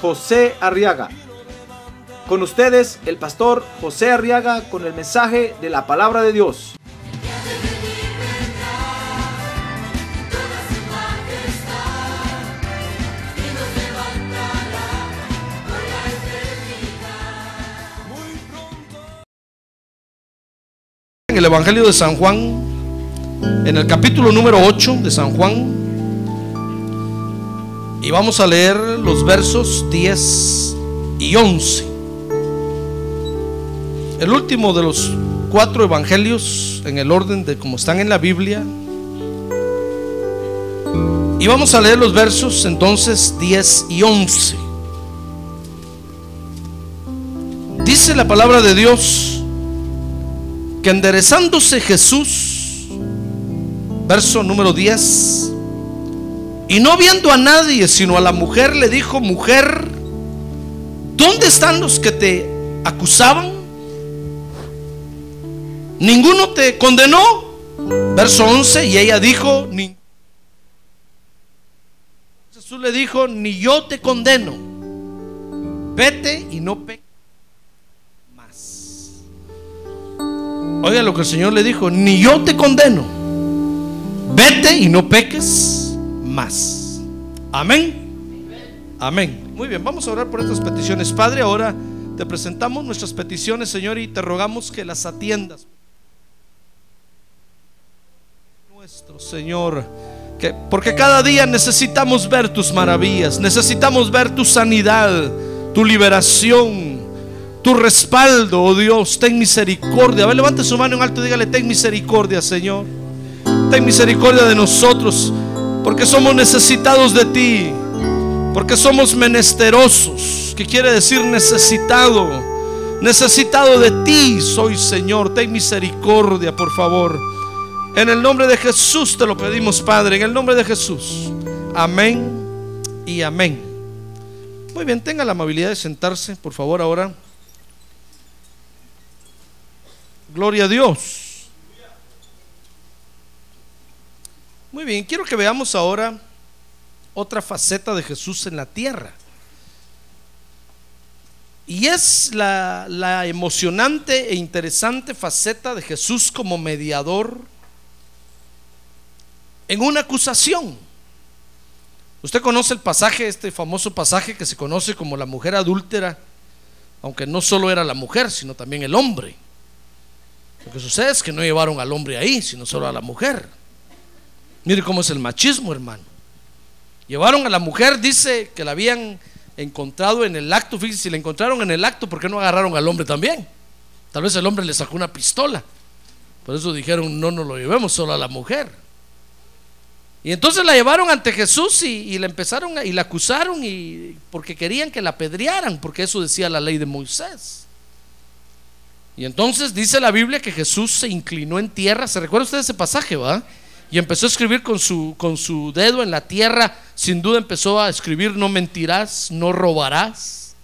José Arriaga. Con ustedes, el pastor José Arriaga con el mensaje de la palabra de Dios. En el Evangelio de San Juan, en el capítulo número 8 de San Juan, y vamos a leer los versos 10 y 11. El último de los cuatro evangelios en el orden de como están en la Biblia. Y vamos a leer los versos entonces 10 y 11. Dice la palabra de Dios que enderezándose Jesús, verso número 10, y no viendo a nadie, sino a la mujer, le dijo, mujer, ¿dónde están los que te acusaban? ¿Ninguno te condenó? Verso 11, y ella dijo, ni... Jesús le dijo, ni yo te condeno, vete y no peques más. Oiga lo que el Señor le dijo, ni yo te condeno, vete y no peques más. Amén. Amén. Muy bien, vamos a orar por estas peticiones. Padre, ahora te presentamos nuestras peticiones, Señor, y te rogamos que las atiendas. Nuestro Señor, que porque cada día necesitamos ver tus maravillas, necesitamos ver tu sanidad, tu liberación, tu respaldo, oh Dios, ten misericordia. A ver, levante su mano en alto y dígale, ten misericordia, Señor. Ten misericordia de nosotros porque somos necesitados de ti, porque somos menesterosos, que quiere decir necesitado, necesitado de ti soy Señor, ten misericordia, por favor. En el nombre de Jesús te lo pedimos, Padre, en el nombre de Jesús. Amén y amén. Muy bien, tenga la amabilidad de sentarse, por favor, ahora. Gloria a Dios. Muy bien, quiero que veamos ahora otra faceta de Jesús en la tierra. Y es la, la, emocionante e interesante faceta de Jesús como mediador en una acusación. Usted conoce el pasaje, este famoso pasaje que se conoce como la mujer adúltera, aunque no solo era la mujer, sino también el hombre. Lo que sucede es que no llevaron al hombre ahí, sino solo a la mujer. Mire cómo es el machismo, hermano. Llevaron a la mujer, dice que la habían encontrado en el acto. Fíjense, si la encontraron en el acto, ¿por qué no agarraron al hombre también? Tal vez el hombre le sacó una pistola. Por eso dijeron, no nos lo llevemos, solo a la mujer. Y entonces la llevaron ante Jesús y, la empezaron a, y la acusaron y porque querían que la apedrearan, porque eso decía la ley de Moisés. Y entonces dice la Biblia que Jesús se inclinó en tierra. ¿Se recuerda usted ese pasaje, va? Y empezó a escribir con su, con su dedo en la tierra. Sin duda empezó a escribir, no mentirás, no robarás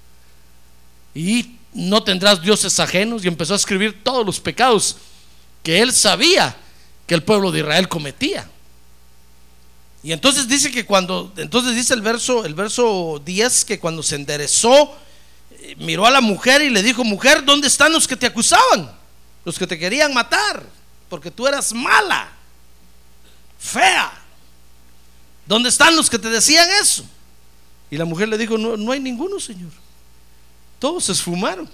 y no tendrás dioses ajenos. Y empezó a escribir todos los pecados que él sabía que el pueblo de Israel cometía. Y entonces dice que cuando, entonces dice el verso, el verso 10, que cuando se enderezó, eh, miró a la mujer y le dijo, mujer, ¿dónde están los que te acusaban? Los que te querían matar, porque tú eras mala fea. ¿Dónde están los que te decían eso? Y la mujer le dijo, no, no hay ninguno, Señor. Todos se esfumaron.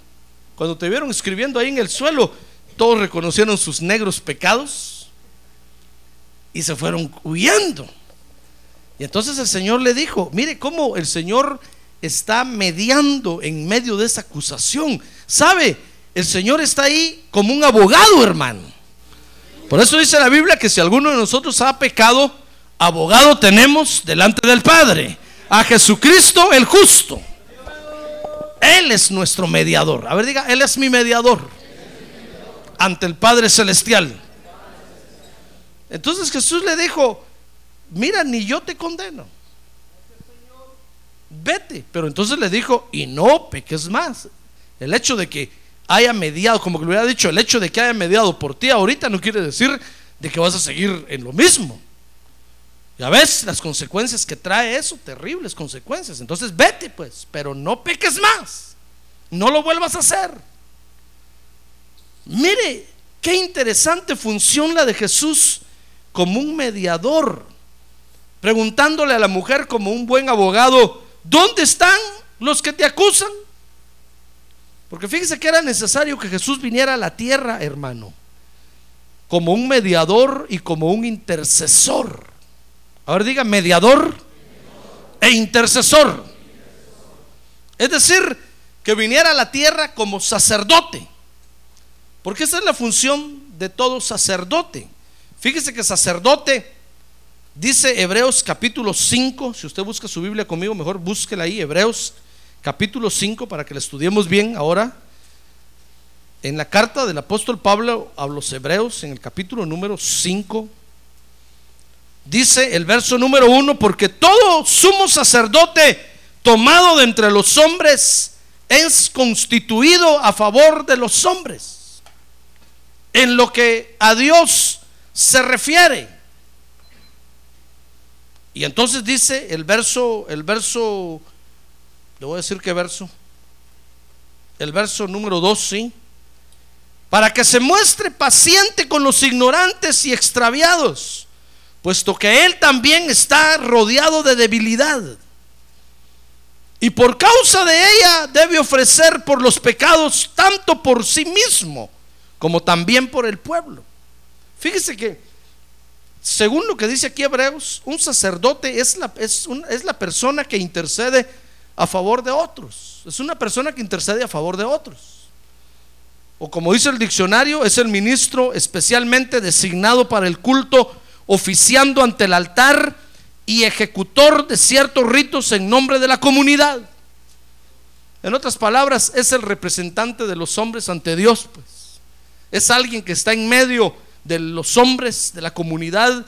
Cuando te vieron escribiendo ahí en el suelo, todos reconocieron sus negros pecados y se fueron huyendo. Y entonces el Señor le dijo, mire cómo el Señor está mediando en medio de esa acusación. ¿Sabe? El Señor está ahí como un abogado, hermano. Por eso dice la Biblia que si alguno de nosotros ha pecado, abogado tenemos delante del Padre, a Jesucristo el justo. Él es nuestro mediador. A ver, diga, Él es mi mediador ante el Padre Celestial. Entonces Jesús le dijo, mira, ni yo te condeno. Vete. Pero entonces le dijo, y no peques más. El hecho de que haya mediado, como que le hubiera dicho, el hecho de que haya mediado por ti ahorita no quiere decir de que vas a seguir en lo mismo. Ya ves las consecuencias que trae eso, terribles consecuencias. Entonces vete pues, pero no peques más. No lo vuelvas a hacer. Mire, qué interesante función la de Jesús como un mediador, preguntándole a la mujer como un buen abogado, ¿dónde están los que te acusan? Porque fíjese que era necesario que Jesús viniera a la tierra, hermano, como un mediador y como un intercesor. Ahora diga mediador e intercesor. Es decir, que viniera a la tierra como sacerdote. Porque esa es la función de todo sacerdote. Fíjese que sacerdote, dice Hebreos capítulo 5, si usted busca su Biblia conmigo, mejor búsquela ahí, Hebreos capítulo 5, para que la estudiemos bien ahora. En la carta del apóstol Pablo a los Hebreos, en el capítulo número 5, dice el verso número 1, porque todo sumo sacerdote tomado de entre los hombres es constituido a favor de los hombres en lo que a Dios se refiere. Y entonces dice el verso, el verso, le voy a decir qué verso, el verso número 2, sí, para que se muestre paciente con los ignorantes y extraviados, puesto que él también está rodeado de debilidad. Y por causa de ella debe ofrecer por los pecados tanto por sí mismo como también por el pueblo. Fíjese que, según lo que dice aquí Hebreos, un sacerdote es la, es, es la persona que intercede a favor de otros. Es una persona que intercede a favor de otros. O como dice el diccionario, es el ministro especialmente designado para el culto, oficiando ante el altar y ejecutor de ciertos ritos en nombre de la comunidad. En otras palabras, es el representante de los hombres ante Dios, pues. Es alguien que está en medio de los hombres, de la comunidad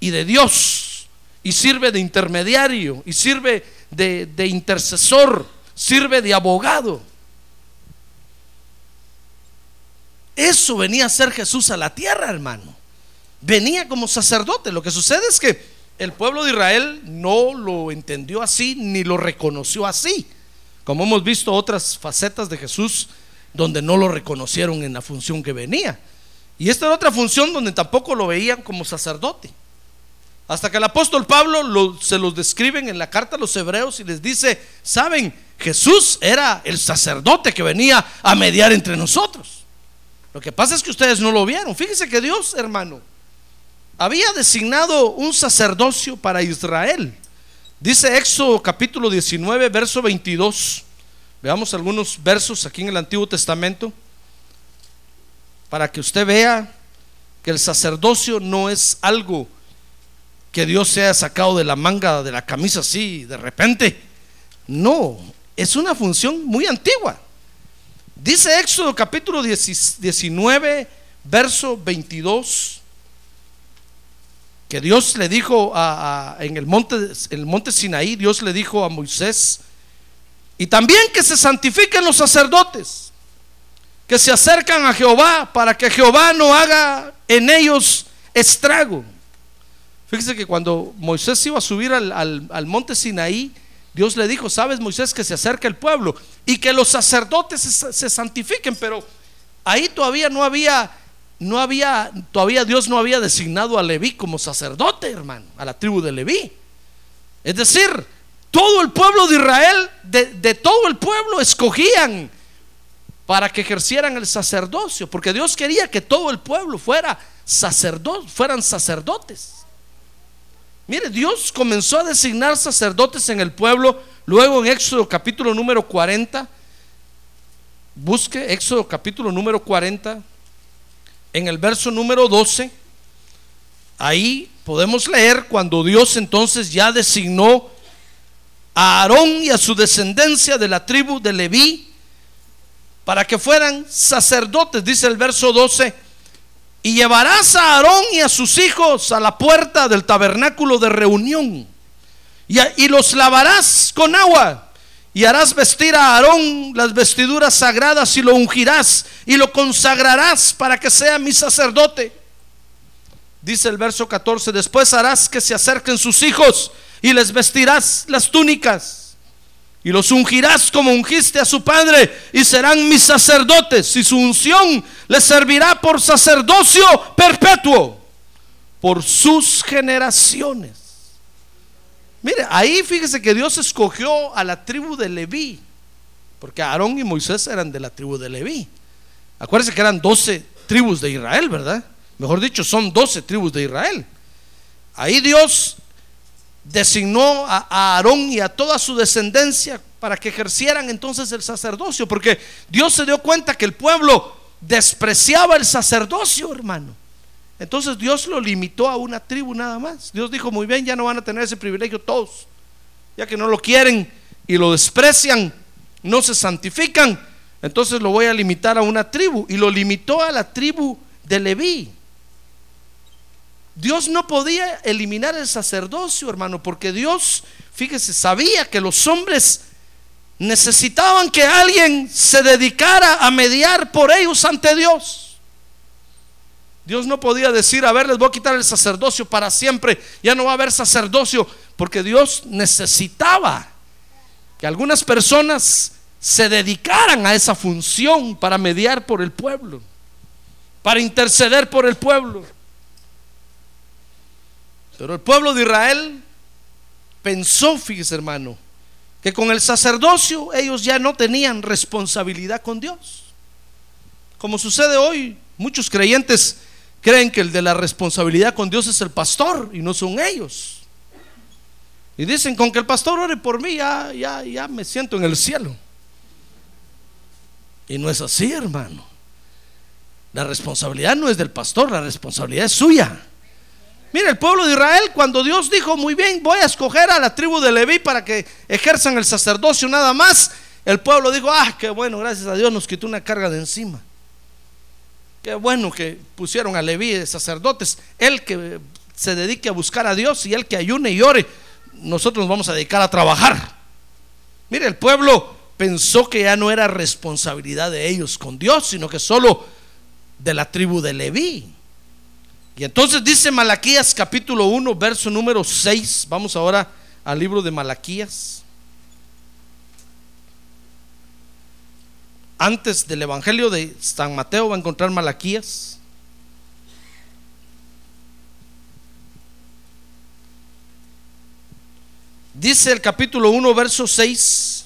y de Dios. Y sirve de intermediario, y sirve de, intercesor, sirve de abogado. Eso venía a ser Jesús a la tierra, hermano. Venía como sacerdote. Lo que sucede es que el pueblo de Israel no lo entendió así ni lo reconoció así. Como hemos visto otras facetas de Jesús donde no lo reconocieron en la función que venía. Y esta era otra función donde tampoco lo veían como sacerdote. Hasta que el apóstol Pablo se los describen en la carta a los hebreos y les dice, saben, Jesús era el sacerdote que venía a mediar entre nosotros. Lo que pasa es que ustedes no lo vieron. Fíjense que Dios, hermano, había designado un sacerdocio para Israel. Dice Éxodo capítulo 19, verso 22. Veamos algunos versos aquí en el Antiguo Testamento para que usted vea que el sacerdocio no es algo que Dios se haya sacado de la manga de la camisa así de repente. No, es una función muy antigua. Dice Éxodo capítulo 19, verso 22, que Dios le dijo en el monte, el monte Sinaí, Dios le dijo a Moisés, y también que se santifiquen los sacerdotes, que se acercan a Jehová para que Jehová no haga en ellos estrago. Fíjese que cuando Moisés iba a subir al, monte Sinaí, Dios le dijo, sabes Moisés que se acerca el pueblo y que los sacerdotes se, santifiquen, pero ahí todavía no había, no había, todavía Dios no había designado a Leví como sacerdote, hermano, a la tribu de Leví. Es decir, todo el pueblo de Israel, de, todo el pueblo, escogían para que ejercieran el sacerdocio, porque Dios quería que todo el pueblo fuera sacerdote, fueran sacerdotes. Mire, Dios comenzó a designar sacerdotes en el pueblo, luego en Éxodo capítulo número 40, busque Éxodo capítulo número 40, en el verso número 12, ahí podemos leer cuando Dios entonces ya designó a Aarón y a su descendencia de la tribu de Leví para que fueran sacerdotes, dice el verso 12. Y llevarás a Aarón y a sus hijos a la puerta del tabernáculo de reunión y, los lavarás con agua y harás vestir a Aarón las vestiduras sagradas y lo ungirás y lo consagrarás para que sea mi sacerdote. Dice el verso 14, después harás que se acerquen sus hijos y les vestirás las túnicas y los ungirás como ungiste a su padre y serán mis sacerdotes y su unción les servirá por sacerdocio perpetuo por sus generaciones. Mire, ahí fíjese que Dios escogió a la tribu de Leví, porque Aarón y Moisés eran de la tribu de Leví. Acuérdense que eran 12 tribus de Israel, ¿verdad? Mejor dicho, son 12 tribus de Israel. Ahí Dios designó a Aarón y a toda su descendencia para que ejercieran entonces el sacerdocio, porque Dios se dio cuenta que el pueblo despreciaba el sacerdocio, hermano. Entonces Dios lo limitó a una tribu nada más. Dios dijo, muy bien, ya no van a tener ese privilegio todos. Ya que no lo quieren y lo desprecian, no se santifican, entonces lo voy a limitar a una tribu. Y lo limitó a la tribu de Leví. Dios no podía eliminar el sacerdocio, hermano, porque Dios, fíjese, sabía que los hombres necesitaban que alguien se dedicara a mediar por ellos ante Dios. Dios no podía decir, a ver, les voy a quitar el sacerdocio para siempre, ya no va a haber sacerdocio, porque Dios necesitaba que algunas personas se dedicaran a esa función para mediar por el pueblo, para interceder por el pueblo. Pero el pueblo de Israel pensó, fíjese hermano, que con el sacerdocio ellos ya no tenían responsabilidad con Dios. Como sucede hoy, muchos creyentes creen que el de la responsabilidad con Dios es el pastor y no son ellos. Y dicen, con que el pastor ore por mí, ya, ya, ya me siento en el cielo. Y no es así, hermano. La responsabilidad no es del pastor, la responsabilidad es suya. Mira, el pueblo de Israel, cuando Dios dijo, muy bien, voy a escoger a la tribu de Leví para que ejerzan el sacerdocio nada más, el pueblo dijo, ah, qué bueno, gracias a Dios nos quitó una carga de encima. Qué bueno que pusieron a Leví de sacerdotes. Él que se dedique a buscar a Dios y él que ayune y ore, nosotros nos vamos a dedicar a trabajar. Mire, el pueblo pensó que ya no era responsabilidad de ellos con Dios, sino que solo de la tribu de Leví. Y entonces dice Malaquías capítulo 1, verso número 6. Vamos ahora al libro de Malaquías. antes del Evangelio de San Mateo va a encontrar Malaquías. Dice el capítulo 1, verso 6,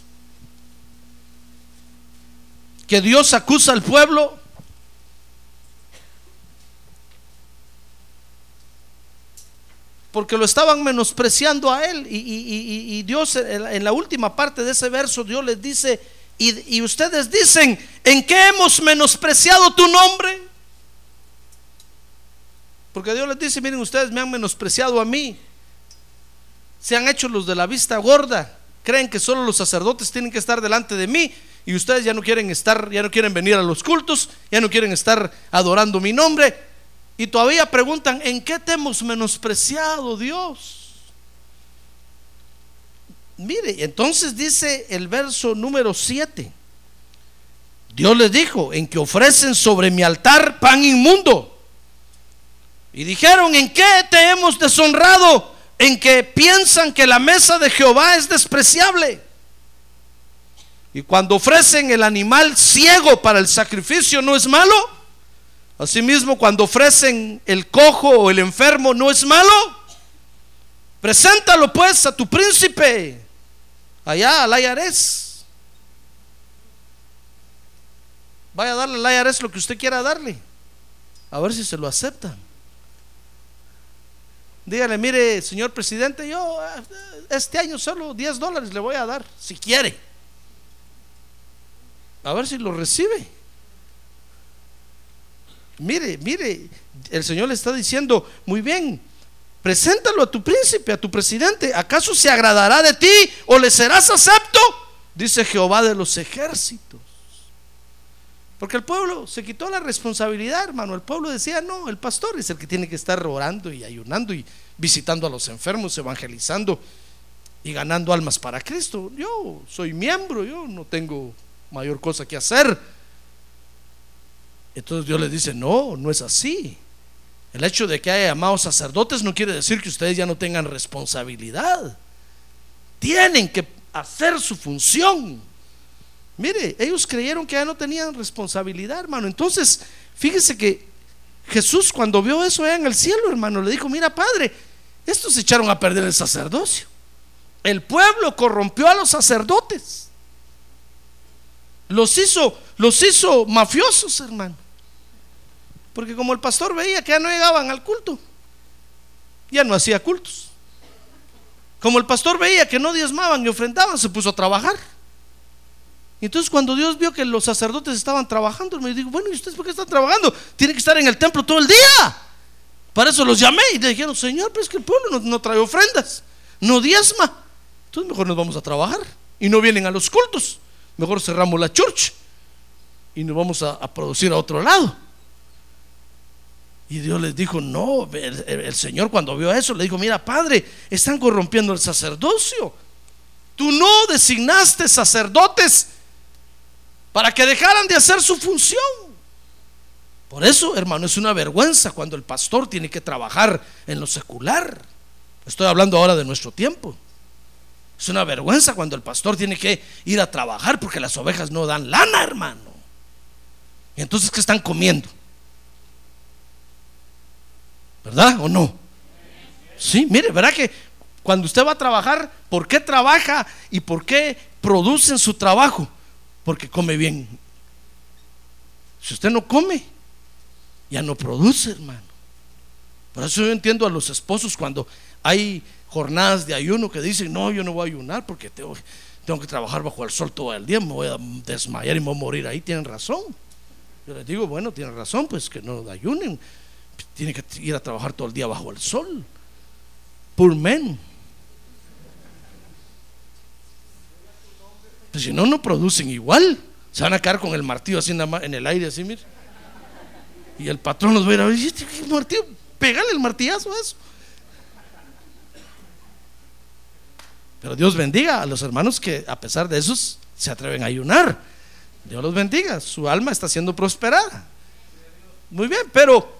que Dios acusa al pueblo porque lo estaban menospreciando a él. Y, Dios en la última parte de ese verso, Dios les dice, y, ustedes dicen, ¿en qué hemos menospreciado tu nombre? Porque Dios les dice, miren, ustedes me han menospreciado a mí. Se han hecho los de la vista gorda. Creen que solo los sacerdotes tienen que estar delante de mí y ustedes ya no quieren estar, ya no quieren venir a los cultos, ya no quieren estar adorando mi nombre. Y todavía preguntan, ¿en qué te hemos menospreciado, Dios? Mire, entonces dice el verso número 7. Dios les dijo, en que ofrecen sobre mi altar pan inmundo. Y dijeron, ¿en qué te hemos deshonrado? En que piensan que la mesa de Jehová es despreciable. Y cuando ofrecen el animal ciego para el sacrificio, ¿no es malo? Asimismo, cuando ofrecen el cojo o el enfermo, ¿no es malo? Preséntalo pues a tu príncipe allá al IRS. Vaya a darle al IRS lo que usted quiera darle. A ver si se lo aceptan. Dígale, mire, señor presidente, yo este año solo 10 dólares le voy a dar, si quiere. A ver si lo recibe. Mire, mire, el Señor le está diciendo, muy bien, preséntalo a tu príncipe, a tu presidente. ¿Acaso se agradará de ti o le serás acepto? Dice Jehová de los ejércitos. Porque el pueblo se quitó la responsabilidad, hermano. El pueblo decía, no, el pastor es el que tiene que estar orando y ayunando y visitando a los enfermos, evangelizando y ganando almas para Cristo. Yo soy miembro, yo no tengo mayor cosa que hacer. Entonces Dios les dice, no, no es así. El hecho de que haya llamados sacerdotes no quiere decir que ustedes ya no tengan responsabilidad. Tienen que hacer su función. Mire, ellos creyeron que ya no tenían responsabilidad, hermano. Entonces, fíjese que Jesús cuando vio eso allá en el cielo, hermano, le dijo, mira, Padre, estos se echaron a perder el sacerdocio. El pueblo corrompió a los sacerdotes. Los hizo, los hizo mafiosos, hermano. Porque como el pastor veía que ya no llegaban al culto, ya no hacía cultos. Como el pastor veía que no diezmaban y ofrendaban, se puso a trabajar. Entonces cuando Dios vio que los sacerdotes estaban trabajando, me dijo, bueno, ¿y ustedes por qué están trabajando? Tienen que estar en el templo todo el día. Para eso los llamé y le dijeron, Señor, pero es que el pueblo no, trae ofrendas, no diezma. Entonces mejor nos vamos a trabajar. Y no vienen a los cultos. Mejor cerramos la church y nos vamos a producir a otro lado. Y Dios les dijo, no, el, Señor cuando vio eso le dijo, mira, Padre, están corrompiendo el sacerdocio. Tú no designaste sacerdotes para que dejaran de hacer su función. Por eso, hermano, es una vergüenza cuando el pastor tiene que trabajar en lo secular. Estoy hablando ahora de nuestro tiempo. Es una vergüenza cuando el pastor tiene que ir a trabajar porque las ovejas no dan lana, hermano. Entonces, ¿qué están comiendo? ¿Verdad o no? Sí, mire, ¿verdad que cuando usted va a trabajar, ¿por qué trabaja y por qué produce en su trabajo? Porque come bien. Si usted no come, ya no produce, hermano. Por eso yo entiendo a los esposos cuando hay jornadas de ayuno que dicen, no, yo no voy a ayunar porque tengo, tengo que trabajar bajo el sol todo el día, me voy a desmayar y me voy a morir ahí. Tienen razón. Yo les digo, bueno, tienen razón, pues que no ayunen tiene que ir a trabajar todo el día bajo el sol. Men. Pues si no, no producen igual. Se van a quedar con el martillo así en el aire, así, mire. Y el patrón los va a ir a ver, este martillo? Pégale el martillazo a eso. Pero Dios bendiga a los hermanos que a pesar de eso se atreven a ayunar. Dios los bendiga, su alma está siendo prosperada. Muy bien, pero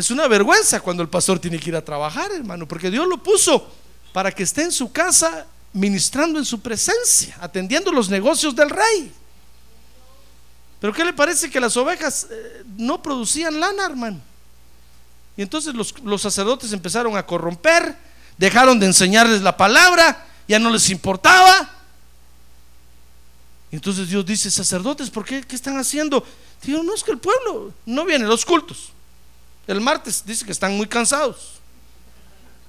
es una vergüenza cuando el pastor tiene que ir a trabajar, hermano, porque Dios lo puso para que esté en su casa ministrando en su presencia, atendiendo los negocios del rey. Pero ¿qué le parece que las ovejas eh, no producían lana, hermano? Y entonces los, los, sacerdotes empezaron a corromper, dejaron de enseñarles la palabra, ya no les importaba. Y entonces Dios dice, sacerdotes, ¿por qué? ¿Qué están haciendo? Digo, no es que el pueblo no viene a los cultos. El martes dice que están muy cansados.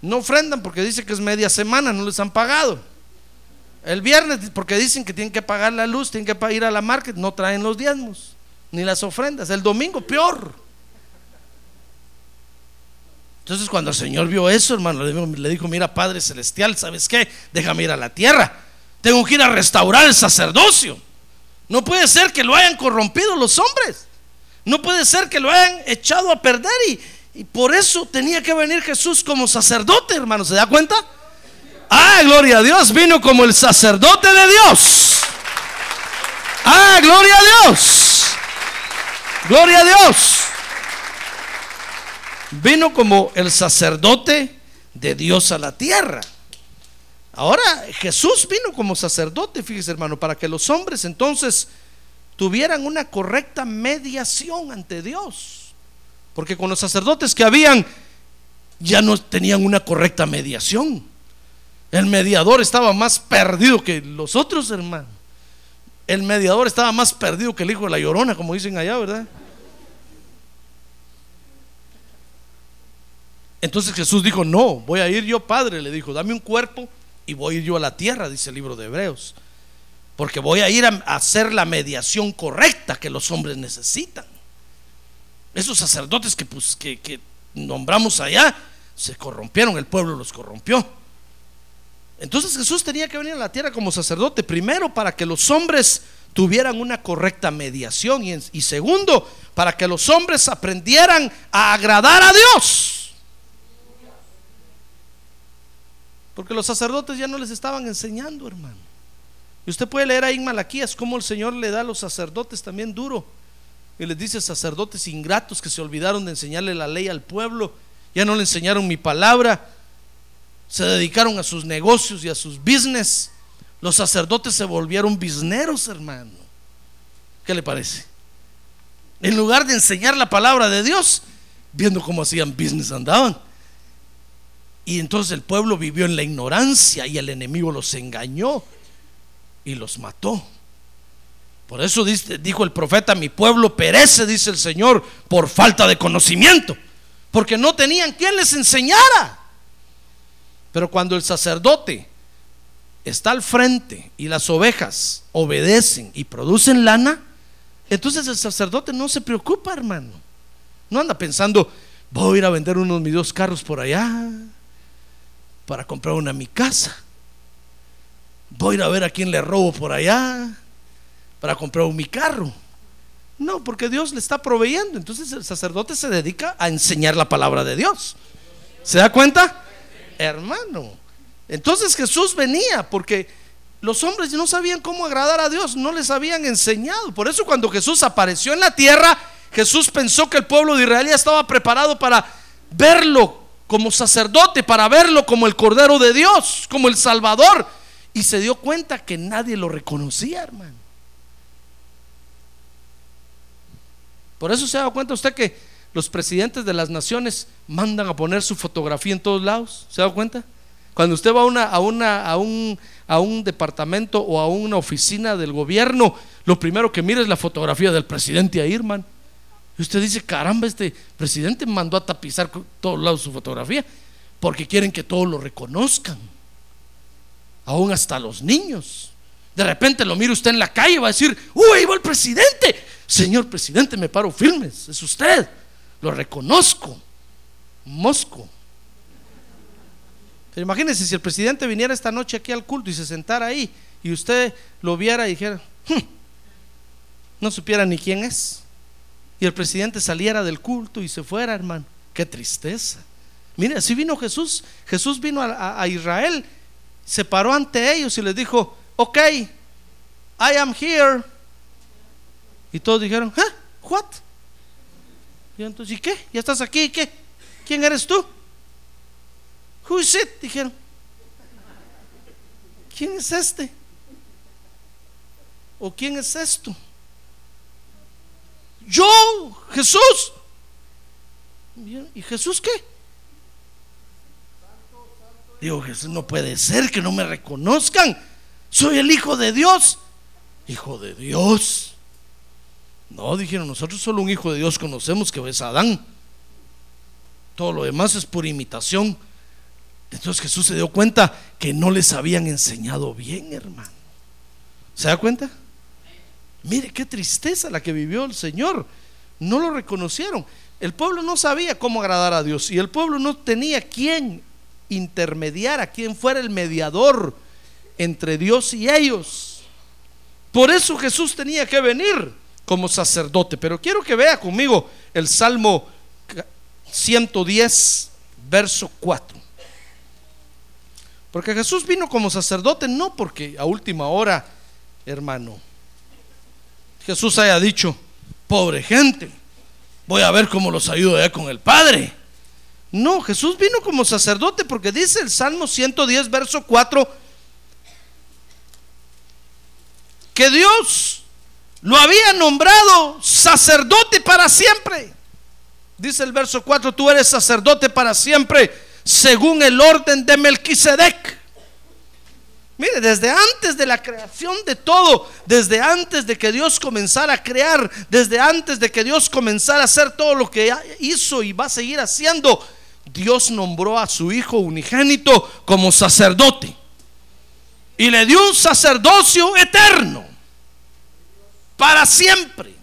No ofrendan porque dice que es media semana, no les han pagado. El viernes porque dicen que tienen que pagar la luz, tienen que ir a la market, no traen los diezmos, ni las ofrendas. El domingo peor. Entonces cuando el Señor vio eso, hermano, le dijo, mira Padre Celestial, ¿sabes qué? Déjame ir a la tierra. Tengo que ir a restaurar el sacerdocio. No puede ser que lo hayan corrompido los hombres. No puede ser que lo hayan echado a perder y, por eso tenía que venir Jesús como sacerdote, hermano. ¿Se da cuenta? Ah, gloria a Dios, vino como el sacerdote de Dios. Ah, gloria a Dios. Gloria a Dios. Vino como el sacerdote de Dios a la tierra. Ahora Jesús vino como sacerdote, fíjese hermano, para que los hombres entonces tuvieran una correcta mediación ante Dios. Porque con los sacerdotes que habían ya no tenían una correcta mediación. El mediador estaba más perdido que los otros hermanos. El mediador estaba más perdido que el hijo de la llorona, como dicen allá, ¿verdad? Entonces Jesús dijo, no, voy a ir yo, Padre, le dijo, dame un cuerpo y voy a ir yo a la tierra, dice el libro de Hebreos porque voy a ir a hacer la mediación correcta que los hombres necesitan. Esos sacerdotes que, pues, que, nombramos allá se corrompieron, el pueblo los corrompió. Entonces Jesús tenía que venir a la tierra como sacerdote, primero para que los hombres tuvieran una correcta mediación y, y segundo, para que los hombres aprendieran a agradar a Dios. Porque los sacerdotes ya no les estaban enseñando, hermano. Y usted puede leer ahí en Malaquías cómo el Señor le da a los sacerdotes también duro. Y les dice sacerdotes ingratos que se olvidaron de enseñarle la ley al pueblo, ya no le enseñaron mi palabra, se dedicaron a sus negocios y a sus business. Los sacerdotes se volvieron bisneros, hermano. ¿Qué le parece? En lugar de enseñar la palabra de Dios, viendo cómo hacían business andaban. Y entonces el pueblo vivió en la ignorancia y el enemigo los engañó y los mató. Por eso dijo el profeta, mi pueblo perece, dice el Señor, por falta de conocimiento, porque no tenían quien les enseñara. Pero cuando el sacerdote está al frente y las ovejas obedecen y producen lana, entonces el sacerdote no se preocupa, hermano. No anda pensando, voy a ir a vender unos mis dos carros por allá para comprar una mi casa. Voy a ver a quién le robo por allá para comprar mi carro. No, porque Dios le está proveyendo. Entonces el sacerdote se dedica a enseñar la palabra de Dios. ¿Se da cuenta? Hermano. Entonces Jesús venía porque los hombres no sabían cómo agradar a Dios, no les habían enseñado. Por eso cuando Jesús apareció en la tierra, Jesús pensó que el pueblo de Israel ya estaba preparado para verlo como sacerdote, para verlo como el Cordero de Dios, como el Salvador. Y se dio cuenta que nadie lo reconocía, hermano. Por eso se da cuenta usted que los presidentes de las naciones mandan a poner su fotografía en todos lados. ¿Se da cuenta? Cuando usted va a, una, a, a, un, a un departamento o a una oficina del gobierno, lo primero que mira es la fotografía del presidente ahí, hermano. Y usted dice, caramba, este presidente mandó a tapizar todos lados su fotografía porque quieren que todos lo reconozcan. Aún hasta los niños. De repente lo mira usted en la calle y va a decir, uy, ahí va el presidente. Señor presidente, me paro firmes, es usted. Lo reconozco. Mosco. Pero imagínese si el presidente viniera esta noche aquí al culto y se sentara ahí y usted lo viera y dijera, hmm", no supiera ni quién es. Y el presidente saliera del culto y se fuera, hermano. Qué tristeza. Mire, así vino Jesús. Jesús vino a, Israel, se paró ante ellos y les dijo, ok, I am here. Y todos dijeron, ¿eh? ¿What? Y entonces, ¿y qué? ¿Ya estás aquí? ¿Y qué? ¿Quién eres tú? Who is it? Dijeron. ¿Quién es este? ¿O quién es esto? Yo, Jesús. ¿Y Jesús qué? Digo, Jesús, no puede ser que no me reconozcan. Soy el Hijo de Dios. Hijo de Dios. No, dijeron, nosotros solo un Hijo de Dios conocemos que es Adán. Todo lo demás es por imitación. Entonces Jesús se dio cuenta que no les habían enseñado bien, hermano. ¿Se da cuenta? Mire qué tristeza la que vivió el Señor. No lo reconocieron. El pueblo no sabía cómo agradar a Dios y el pueblo no tenía quien intermediara, quien fuera el mediador entre Dios y ellos. Por eso Jesús tenía que venir como sacerdote. Pero quiero que vea conmigo el Salmo 110, verso 4. Porque Jesús vino como sacerdote, no porque a última hora, hermano, Jesús haya dicho, pobre gente, voy a ver cómo los ayudo allá con el Padre. No, Jesús vino como sacerdote porque dice el Salmo 110, verso 4, que Dios lo había nombrado sacerdote para siempre. Dice el verso 4, tú eres sacerdote para siempre según el orden de Melquisedec. Mire, desde antes de la creación de todo, desde antes de que Dios comenzara a crear, desde antes de que Dios comenzara a hacer todo lo que hizo y va a seguir haciendo, Dios nombró a su Hijo unigénito como sacerdote. Y le dio un sacerdocio eterno, para siempre.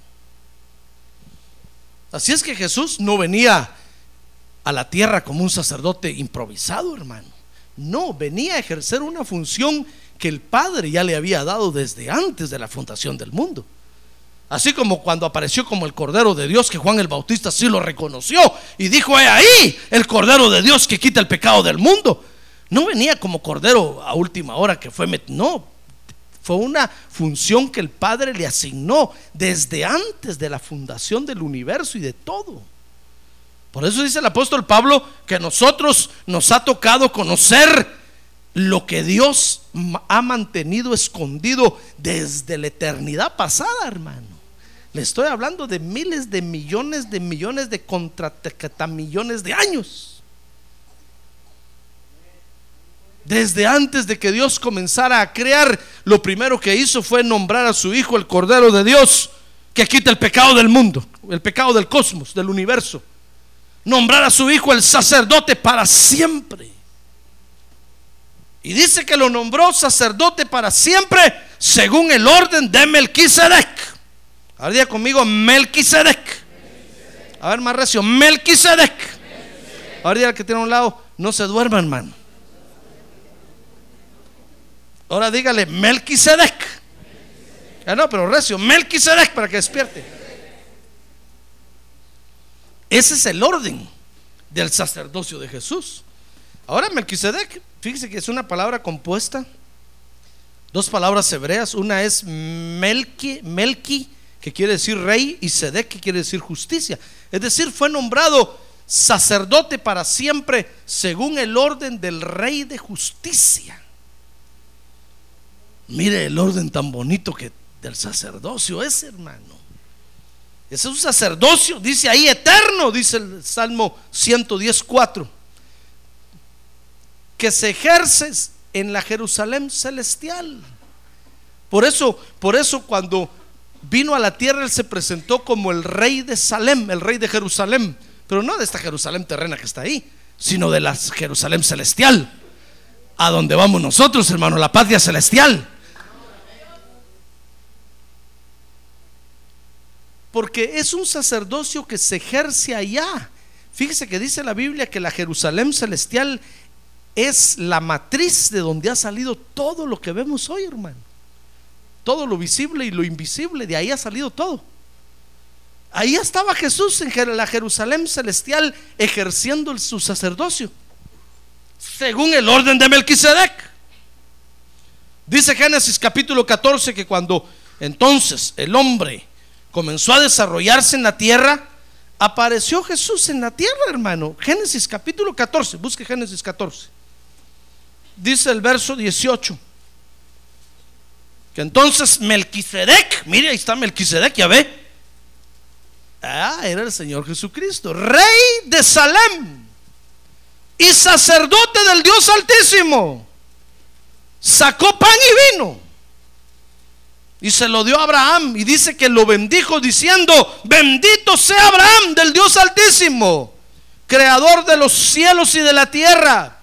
Así es que Jesús no venía a la tierra como un sacerdote improvisado, hermano. No, venía a ejercer una función que el Padre ya le había dado desde antes de la fundación del mundo. Así como cuando apareció como el Cordero de Dios, que Juan el Bautista sí lo reconoció y dijo, he ahí el Cordero de Dios que quita el pecado del mundo. No venía como Cordero a última hora que fue, no, fue una función que el Padre le asignó desde antes de la fundación del universo y de todo. Por eso dice el apóstol Pablo que a nosotros nos ha tocado conocer lo que Dios ha mantenido escondido desde la eternidad pasada, hermano. Le estoy hablando de miles de millones de millones de millones de años. Desde antes de que Dios comenzara a crear, lo primero que hizo fue nombrar a su Hijo el Cordero de Dios, que quita el pecado del mundo, el pecado del cosmos, del universo. Nombrar a su Hijo el sacerdote para siempre. Y dice que lo nombró sacerdote para siempre según el orden de Melquisedec. Ahora diga conmigo Melquisedec. A ver, más recio, Melquisedec. Ahora diga que tiene a un lado, no se duerma, hermano. Ahora dígale Melquisedec. Ah, no, pero recio, Melquisedec para que despierte. Ese es el orden del sacerdocio de Jesús. Ahora Melquisedec, fíjese que es una palabra compuesta, dos palabras hebreas, una es Melqui, que quiere decir rey, y Sedec, que quiere decir justicia. Es decir, fue nombrado sacerdote para siempre según el orden del rey de justicia. Mire el orden tan bonito que del sacerdocio es, hermano. Es un sacerdocio, dice ahí eterno, dice el Salmo 114, que se ejerce en la Jerusalén celestial. Por eso, por eso cuando vino a la tierra, él se presentó como el rey de Salem, el rey de Jerusalén, pero no de esta Jerusalén terrena que está ahí, sino de la Jerusalén celestial, a donde vamos nosotros, hermano, la patria celestial. Porque es un sacerdocio que se ejerce allá. Fíjese que dice la Biblia que la Jerusalén celestial es la matriz de donde ha salido todo lo que vemos hoy, hermano todo lo visible y lo invisible, de ahí ha salido todo. Ahí estaba Jesús en la Jerusalén celestial ejerciendo su sacerdocio, según el orden de Melquisedec. Dice Génesis capítulo 14 que cuando entonces el hombre comenzó a desarrollarse en la tierra, apareció Jesús en la tierra, hermano. Génesis capítulo 14, busque Génesis 14. Dice el verso 18. Que entonces Melquisedec, mire, ahí está Melquisedec, ya ve. Ah, era el Señor Jesucristo, rey de Salem y sacerdote del Dios Altísimo. Sacó pan y vino y se lo dio a Abraham y dice que lo bendijo diciendo, bendito sea Abraham del Dios Altísimo, creador de los cielos y de la tierra,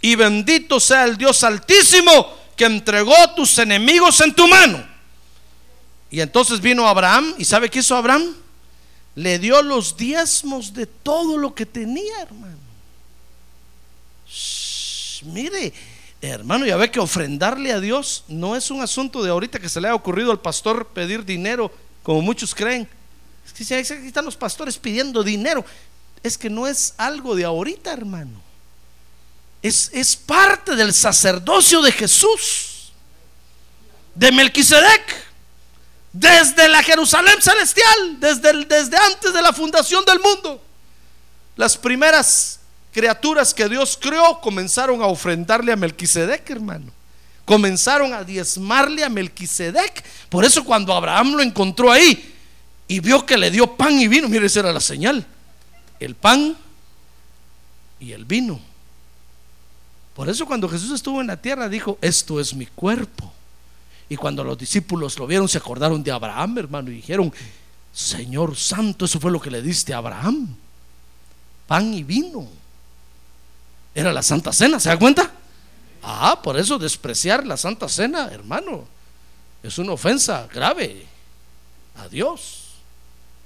y bendito sea el Dios Altísimo que entregó tus enemigos en tu mano. Y entonces vino Abraham, ¿y sabe qué hizo Abraham? Le dio los diezmos de todo lo que tenía, hermano. mire, hermano, ya ve que ofrendarle a Dios no es un asunto de ahorita que se le ha ocurrido al pastor pedir dinero, como muchos creen. Es que aquí están los pastores pidiendo dinero. Es que no es algo de ahorita, hermano es, parte del sacerdocio de Jesús, de Melquisedec, desde la Jerusalén celestial, desde, desde antes de la fundación del mundo. Las primeras criaturas que Dios creó comenzaron a ofrendarle a Melquisedec, hermano. Comenzaron a diezmarle a Melquisedec. Por eso cuando Abraham lo encontró ahí y vio que le dio pan y vino, mire, esa era la señal. El pan y el vino. Por eso cuando Jesús estuvo en la tierra dijo, esto es mi cuerpo. Y cuando los discípulos lo vieron, se acordaron de Abraham, hermano, y dijeron, Señor Santo, eso fue lo que le diste a Abraham. Pan y vino. Era la Santa Cena, ¿se da cuenta? Ah, por eso despreciar la Santa Cena, hermano, es una ofensa grave a Dios.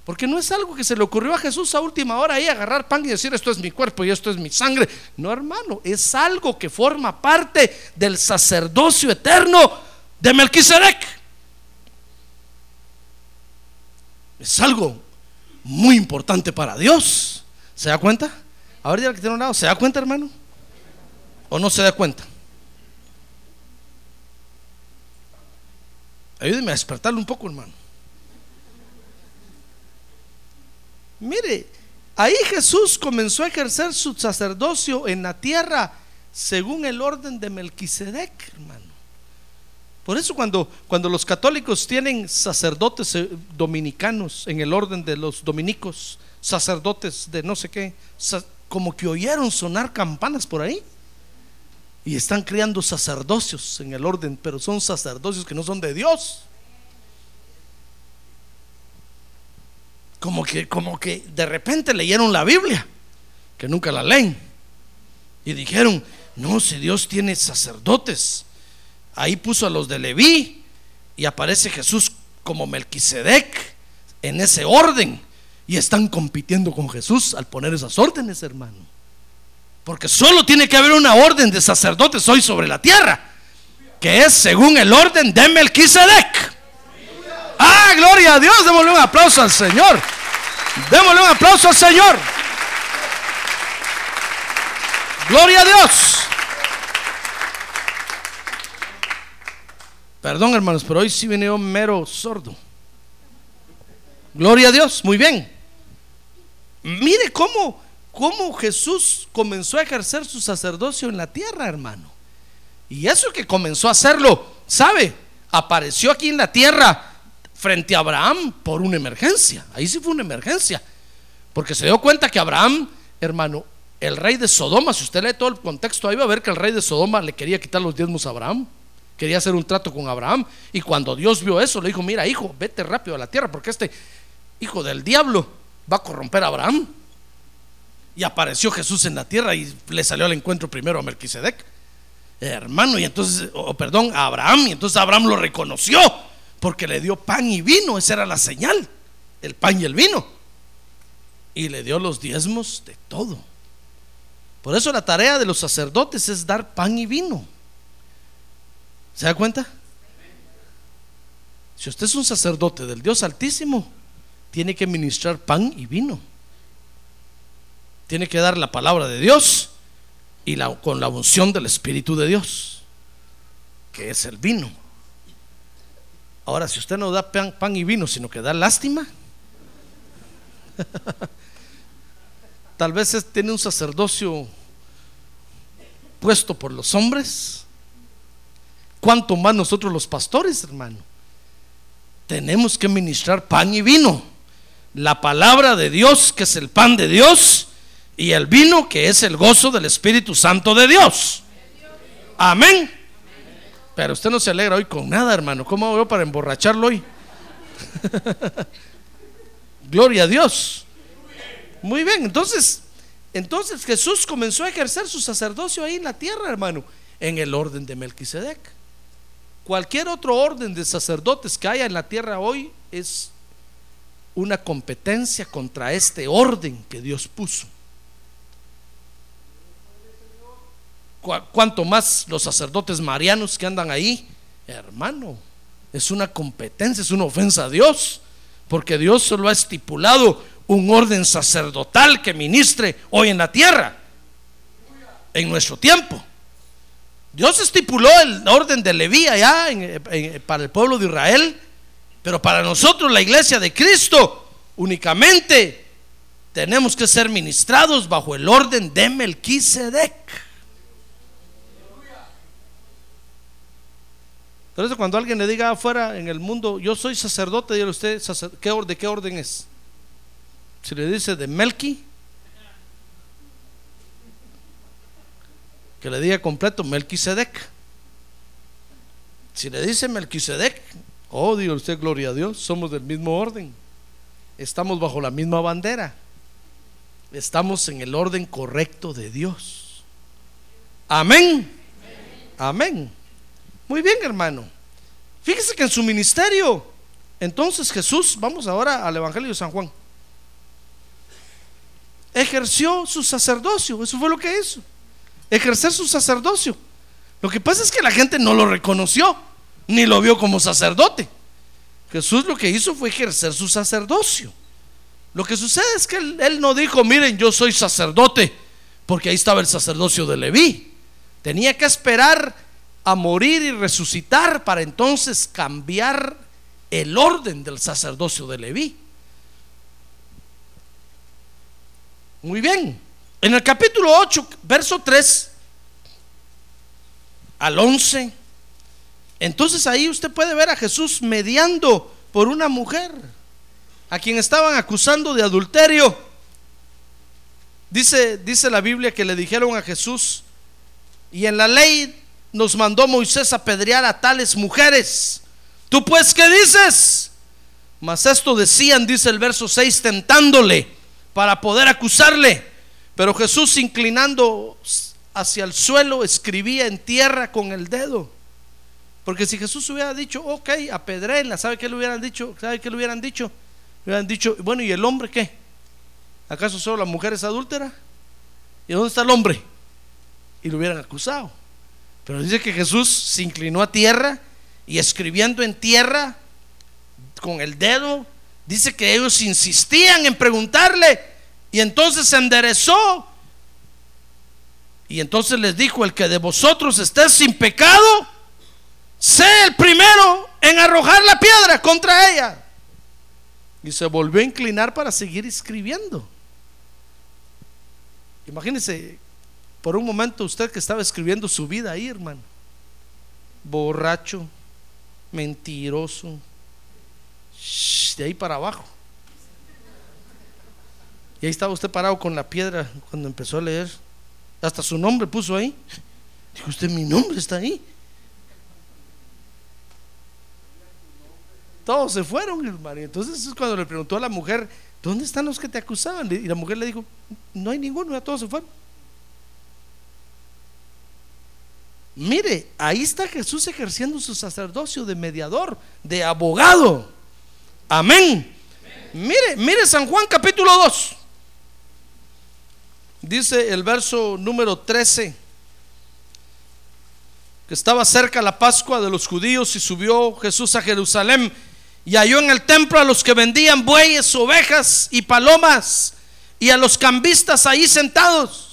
Porque no es algo que se le ocurrió a Jesús a última hora ahí agarrar pan y decir esto es mi cuerpo y esto es mi sangre. No, hermano, es algo que forma parte del sacerdocio eterno de Melquisedec. Es algo muy importante para Dios. ¿Se da cuenta? Ahora ya que tiene un lado, ¿se da cuenta, hermano? ¿O no se da cuenta? Ayúdeme a despertarlo un poco, hermano. Mire, ahí Jesús comenzó a ejercer su sacerdocio en la tierra según el orden de Melquisedec, hermano. Por eso cuando, cuando los católicos tienen sacerdotes eh, dominicanos en el orden de los dominicos, sacerdotes de no sé qué, como que oyeron sonar campanas por ahí. Y están creando sacerdocios en el orden, pero son sacerdocios que no son de Dios. Como que, como que de repente leyeron la Biblia, que nunca la leen. Y dijeron, no, si Dios tiene sacerdotes, ahí puso a los de Leví y aparece Jesús como Melquisedec en ese orden. Y están compitiendo con Jesús al poner esas órdenes, hermano. Porque solo tiene que haber una orden de sacerdotes hoy sobre la tierra, que es según el orden de Melquisedec. Ah, gloria a Dios, démosle un aplauso al Señor. Démosle un aplauso al Señor. Gloria a Dios. Perdón, hermanos, pero hoy sí un mero sordo. Gloria a Dios, muy bien. Mire cómo, cómo Jesús comenzó a ejercer su sacerdocio en la tierra, hermano. Y eso que comenzó a hacerlo, ¿sabe? Apareció aquí en la tierra frente a Abraham por una emergencia. Ahí sí fue una emergencia. Porque se dio cuenta que Abraham, hermano, el rey de Sodoma, si usted lee todo el contexto, ahí va a ver que el rey de Sodoma le quería quitar los diezmos a Abraham quería hacer un trato con Abraham. Y cuando Dios vio eso, le dijo, mira hijo, vete rápido a la tierra, porque este hijo del diablo va a corromper a Abraham. Y apareció Jesús en la tierra y le salió al encuentro primero a Melquisedec, hermano, y entonces, o perdón, a Abraham, y entonces Abraham lo reconoció, porque le dio pan y vino, esa era la señal, el pan y el vino. Y le dio los diezmos de todo. Por eso la tarea de los sacerdotes es dar pan y vino. ¿Se da cuenta? Si usted es un sacerdote del Dios Altísimo, tiene que ministrar pan y vino. Tiene que dar la palabra de Dios y la, con la unción del Espíritu de Dios, que es el vino. Ahora, si usted no da pan, y vino, sino que da lástima, tal vez tiene un sacerdocio puesto por los hombres ¿Cuánto más nosotros los pastores, hermano? Tenemos que ministrar pan y vino. La palabra de Dios, que es el pan de Dios, y el vino, que es el gozo del Espíritu Santo de Dios. Amén. Pero usted no se alegra hoy con nada, hermano. ¿Cómo hago yo para emborracharlo hoy? Gloria a Dios. Muy bien, entonces, entonces Jesús comenzó a ejercer su sacerdocio ahí en la tierra, hermano, en el orden de Melquisedec. Cualquier otro orden de sacerdotes que haya en la tierra hoy es una competencia contra este orden que Dios puso. Cuanto más los sacerdotes marianos que andan ahí, hermano, es una competencia, es una ofensa a Dios, porque Dios solo ha estipulado un orden sacerdotal que ministre hoy en la tierra, en nuestro tiempo. Dios estipuló el orden de Leví allá para el pueblo de Israel, pero para nosotros, la iglesia de Cristo, únicamente tenemos que ser ministrados bajo el orden de Melquisedec. Por eso cuando alguien le diga afuera en el mundo, yo soy sacerdote, dígale usted, ¿qué ¿de qué orden es? Si le dice de Melqui, que le diga completo Melquisedec. Si le dice Melquisedec, oh, diga usted, gloria a Dios, somos del mismo orden. Estamos bajo la misma bandera. Estamos en el orden correcto de Dios. Amén. Amén. Muy bien, hermano. Fíjese que en su ministerio, entonces Jesús, vamos ahora al Evangelio de San Juan. ejerció su sacerdocio. Eso fue lo que hizo. Ejercer su sacerdocio. Lo que pasa es que la gente no lo reconoció, ni lo vio como sacerdote. Jesús lo que hizo fue ejercer su sacerdocio. Lo que sucede es que él, él no dijo, miren, yo soy sacerdote, porque ahí estaba el sacerdocio de Leví. Tenía que esperar a morir y resucitar para entonces cambiar el orden del sacerdocio de Leví. Muy bien. En el capítulo 8, verso 3 al 11, entonces ahí usted puede ver a Jesús mediando por una mujer a quien estaban acusando de adulterio. Dice, dice la Biblia que le dijeron a Jesús, y en la ley nos mandó Moisés apedrear a tales mujeres. ¿Tú pues qué dices? Mas esto decían, dice el verso 6, tentándole para poder acusarle. Pero Jesús inclinando hacia el suelo escribía en tierra con el dedo. Porque si Jesús hubiera dicho, ok, apedréenla, ¿sabe qué le hubieran dicho? ¿Sabe qué le hubieran dicho? Le hubieran dicho, bueno, ¿y el hombre qué? ¿Acaso solo la mujer es adúltera? ¿Y dónde está el hombre? Y lo hubieran acusado. Pero dice que Jesús se inclinó a tierra y escribiendo en tierra con el dedo, dice que ellos insistían en preguntarle y entonces se enderezó y entonces les dijo, el que de vosotros esté sin pecado, sé el primero en arrojar la piedra contra ella. Y se volvió a inclinar para seguir escribiendo. Imagínense, por un momento usted que estaba escribiendo su vida ahí, hermano. Borracho, mentiroso, de ahí para abajo. Y ahí estaba usted parado con la piedra cuando empezó a leer. Hasta su nombre puso ahí. Dijo usted, mi nombre está ahí. Todos se fueron, hermano. Entonces es cuando le preguntó a la mujer, ¿dónde están los que te acusaban? Y la mujer le dijo, no hay ninguno, ya todos se fueron. Mire, ahí está Jesús ejerciendo su sacerdocio de mediador, de abogado. Amén. Mire, mire San Juan capítulo 2. Dice el verso número 13 que estaba cerca la Pascua de los judíos y subió Jesús a Jerusalén y halló en el templo a los que vendían bueyes, ovejas y palomas y a los cambistas ahí sentados.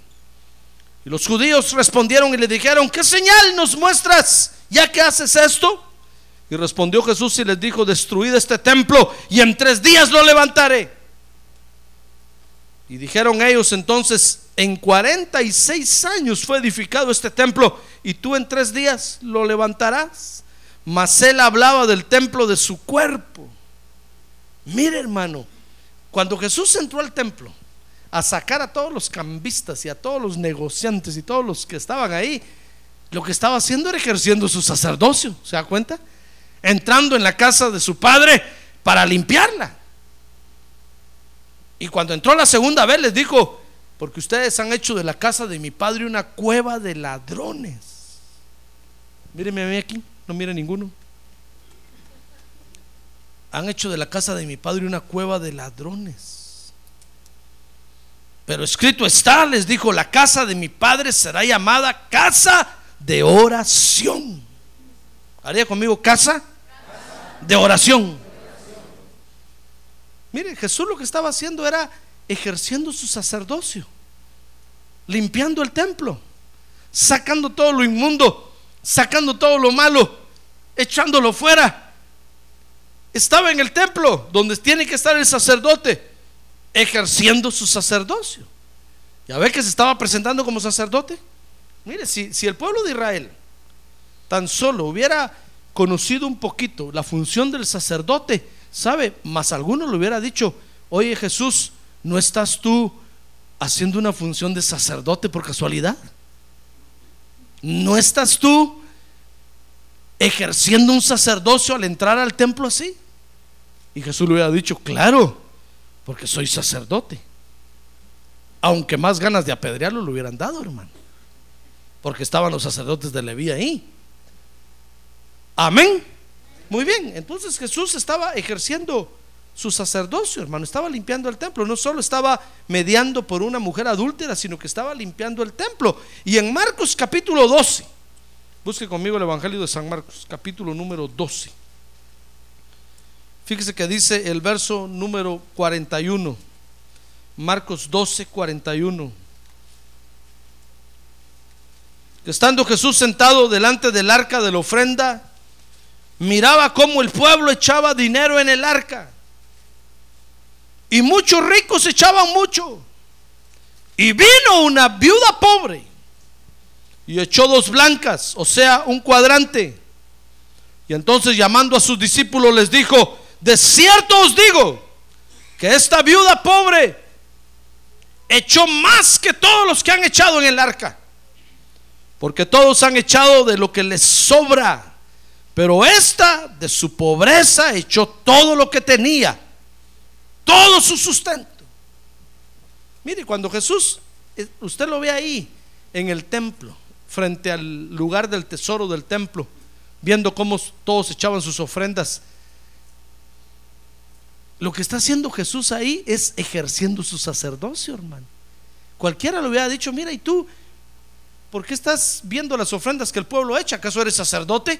Y los judíos respondieron y le dijeron, ¿qué señal nos muestras ya que haces esto? Y respondió Jesús y les dijo, destruid este templo y en tres días lo levantaré. Y dijeron ellos entonces, en 46 años fue edificado este templo y tú en tres días lo levantarás. Mas él hablaba del templo de su cuerpo. Mire hermano, cuando Jesús entró al templo a sacar a todos los cambistas y a todos los negociantes y todos los que estaban ahí, lo que estaba haciendo era ejerciendo su sacerdocio, ¿se da cuenta? Entrando en la casa de su padre para limpiarla. Y cuando entró la segunda vez les dijo, porque ustedes han hecho de la casa de mi padre una cueva de ladrones. Míreme a mí aquí, no mire ninguno. Han hecho de la casa de mi padre una cueva de ladrones. Pero escrito está, les dijo, la casa de mi padre será llamada casa de oración. ¿Haría conmigo casa? De oración. Mire, Jesús lo que estaba haciendo era ejerciendo su sacerdocio, limpiando el templo, sacando todo lo inmundo, sacando todo lo malo, echándolo fuera. Estaba en el templo donde tiene que estar el sacerdote, ejerciendo su sacerdocio. ¿Ya ve que se estaba presentando como sacerdote? Mire, si, si el pueblo de Israel tan solo hubiera conocido un poquito la función del sacerdote, ¿Sabe? Más alguno le hubiera dicho, oye Jesús, ¿no estás tú haciendo una función de sacerdote por casualidad? ¿No estás tú ejerciendo un sacerdocio al entrar al templo así? Y Jesús le hubiera dicho, claro, porque soy sacerdote. Aunque más ganas de apedrearlo le hubieran dado, hermano. Porque estaban los sacerdotes de Leví ahí. Amén. Muy bien, entonces Jesús estaba ejerciendo su sacerdocio, hermano, estaba limpiando el templo, no solo estaba mediando por una mujer adúltera, sino que estaba limpiando el templo. Y en Marcos capítulo 12, busque conmigo el Evangelio de San Marcos, capítulo número 12. Fíjese que dice el verso número 41, Marcos 12, 41. Estando Jesús sentado delante del arca de la ofrenda, miraba cómo el pueblo echaba dinero en el arca. Y muchos ricos echaban mucho. Y vino una viuda pobre y echó dos blancas, o sea, un cuadrante. Y entonces llamando a sus discípulos les dijo, de cierto os digo que esta viuda pobre echó más que todos los que han echado en el arca. Porque todos han echado de lo que les sobra pero esta de su pobreza echó todo lo que tenía, todo su sustento. Mire, cuando Jesús, eh, usted lo ve ahí en el templo, frente al lugar del tesoro del templo, viendo cómo todos echaban sus ofrendas. Lo que está haciendo Jesús ahí es ejerciendo su sacerdocio, hermano. Cualquiera le hubiera dicho, mira, ¿y tú por qué estás viendo las ofrendas que el pueblo echa? ¿Acaso eres sacerdote?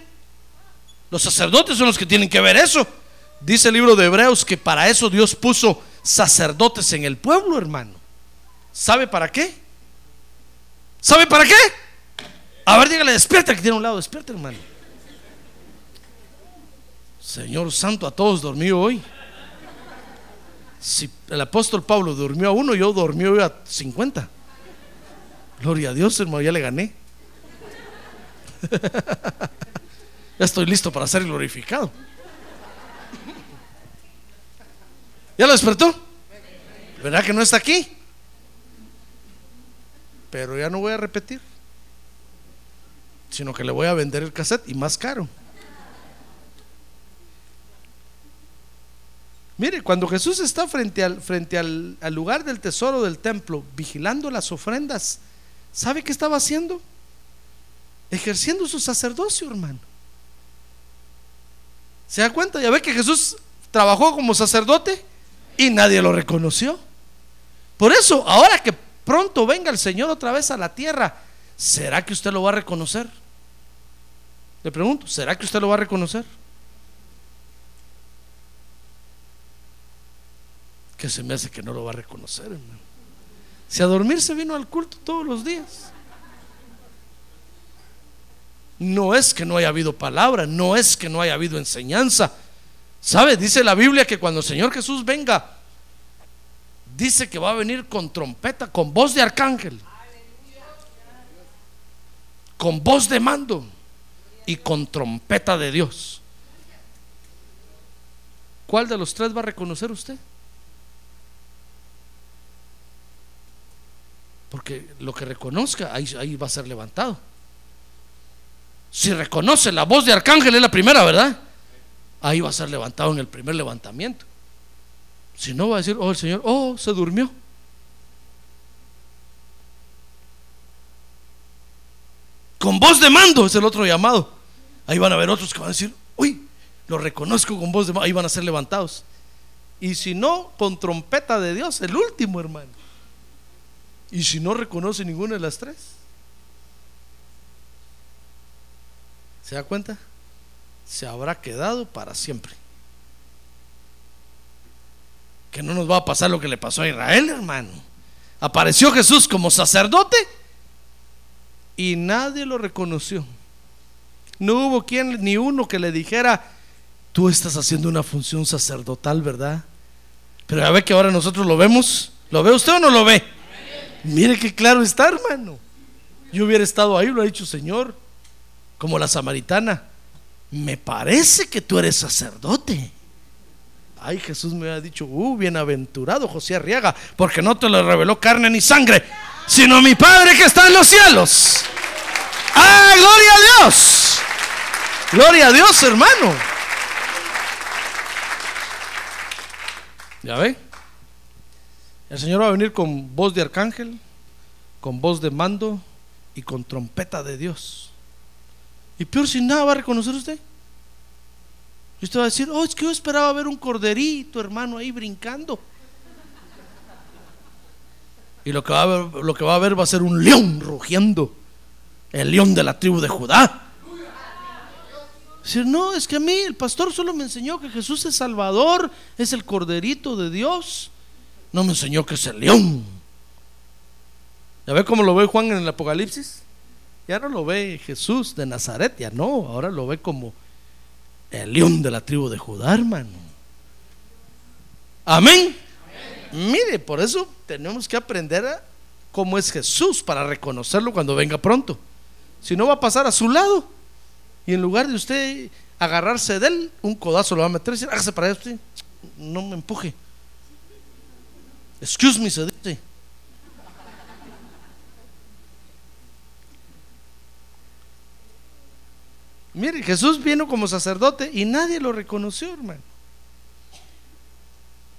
Los sacerdotes son los que tienen que ver eso. Dice el libro de Hebreos que para eso Dios puso sacerdotes en el pueblo, hermano. ¿Sabe para qué? ¿Sabe para qué? A ver, dígale, despierta que tiene un lado, despierta, hermano. Señor Santo, a todos dormió hoy. Si el apóstol Pablo durmió a uno, yo dormí a 50. Gloria a Dios, hermano, ya le gané. Ya estoy listo para ser glorificado. ¿Ya lo despertó? ¿Verdad que no está aquí? Pero ya no voy a repetir, sino que le voy a vender el cassette y más caro. Mire, cuando Jesús está frente, al, frente al, lugar del tesoro del templo, vigilando las ofrendas, ¿sabe qué estaba haciendo? Ejerciendo su sacerdocio, hermano. ¿Se da cuenta? Ya ve que Jesús trabajó como sacerdote y nadie lo reconoció. Por eso, ahora que pronto venga el Señor otra vez a la tierra, ¿será que usted lo va a reconocer? Le pregunto, ¿será que usted lo va a reconocer? Que se me hace que no lo va a reconocer, hermano. Si a dormir se vino al culto todos los días. No es que no haya habido palabra, no es que no haya habido enseñanza. ¿Sabe? Dice la Biblia que cuando el Señor Jesús venga, dice que va a venir con trompeta, con voz de arcángel, con voz de mando y con trompeta de Dios. ¿Cuál de los tres va a reconocer usted? Porque lo que reconozca, ahí, ahí va a ser levantado. Si reconoce la voz de arcángel es la primera, ¿verdad? Ahí va a ser levantado en el primer levantamiento. Si no, va a decir, oh, el Señor, oh, se durmió. Con voz de mando es el otro llamado. Ahí van a haber otros que van a decir, uy, lo reconozco con voz de mando. Ahí van a ser levantados. Y si no, con trompeta de Dios, el último hermano. Y si no reconoce ninguna de las tres, ¿Se da cuenta? Se habrá quedado para siempre. Que no nos va a pasar lo que le pasó a Israel, hermano. Apareció Jesús como sacerdote y nadie lo reconoció. No hubo quien ni uno que le dijera, tú estás haciendo una función sacerdotal, ¿verdad? Pero a ver que ahora nosotros lo vemos. ¿Lo ve usted o no lo ve? Mire qué claro está, hermano. Yo hubiera estado ahí, lo ha dicho Señor como la samaritana, me parece que tú eres sacerdote. Ay, Jesús me había dicho, uh, bienaventurado José Arriaga, porque no te lo reveló carne ni sangre, sino mi Padre que está en los cielos. ¡Ah, gloria a Dios! Gloria a Dios, hermano. ¿Ya ve? El Señor va a venir con voz de arcángel, con voz de mando y con trompeta de Dios. Y peor sin nada va a reconocer usted. Y usted va a decir, oh, es que yo esperaba ver un corderito, hermano, ahí brincando. Y lo que va a ver, lo que va a ver va a ser un león rugiendo, el león de la tribu de Judá. Decir, no, es que a mí el pastor solo me enseñó que Jesús es Salvador, es el corderito de Dios. No me enseñó que es el león. ¿Ya ve cómo lo ve Juan en el Apocalipsis? Ya no lo ve Jesús de Nazaret, ya no, ahora lo ve como el león de la tribu de Judá, hermano. Amén. Mire, por eso tenemos que aprender a cómo es Jesús para reconocerlo cuando venga pronto. Si no va a pasar a su lado. Y en lugar de usted agarrarse de él, un codazo lo va a meter y decir, hágase para allá usted. No me empuje. Excuse me, se dice. Mire, Jesús vino como sacerdote y nadie lo reconoció, hermano.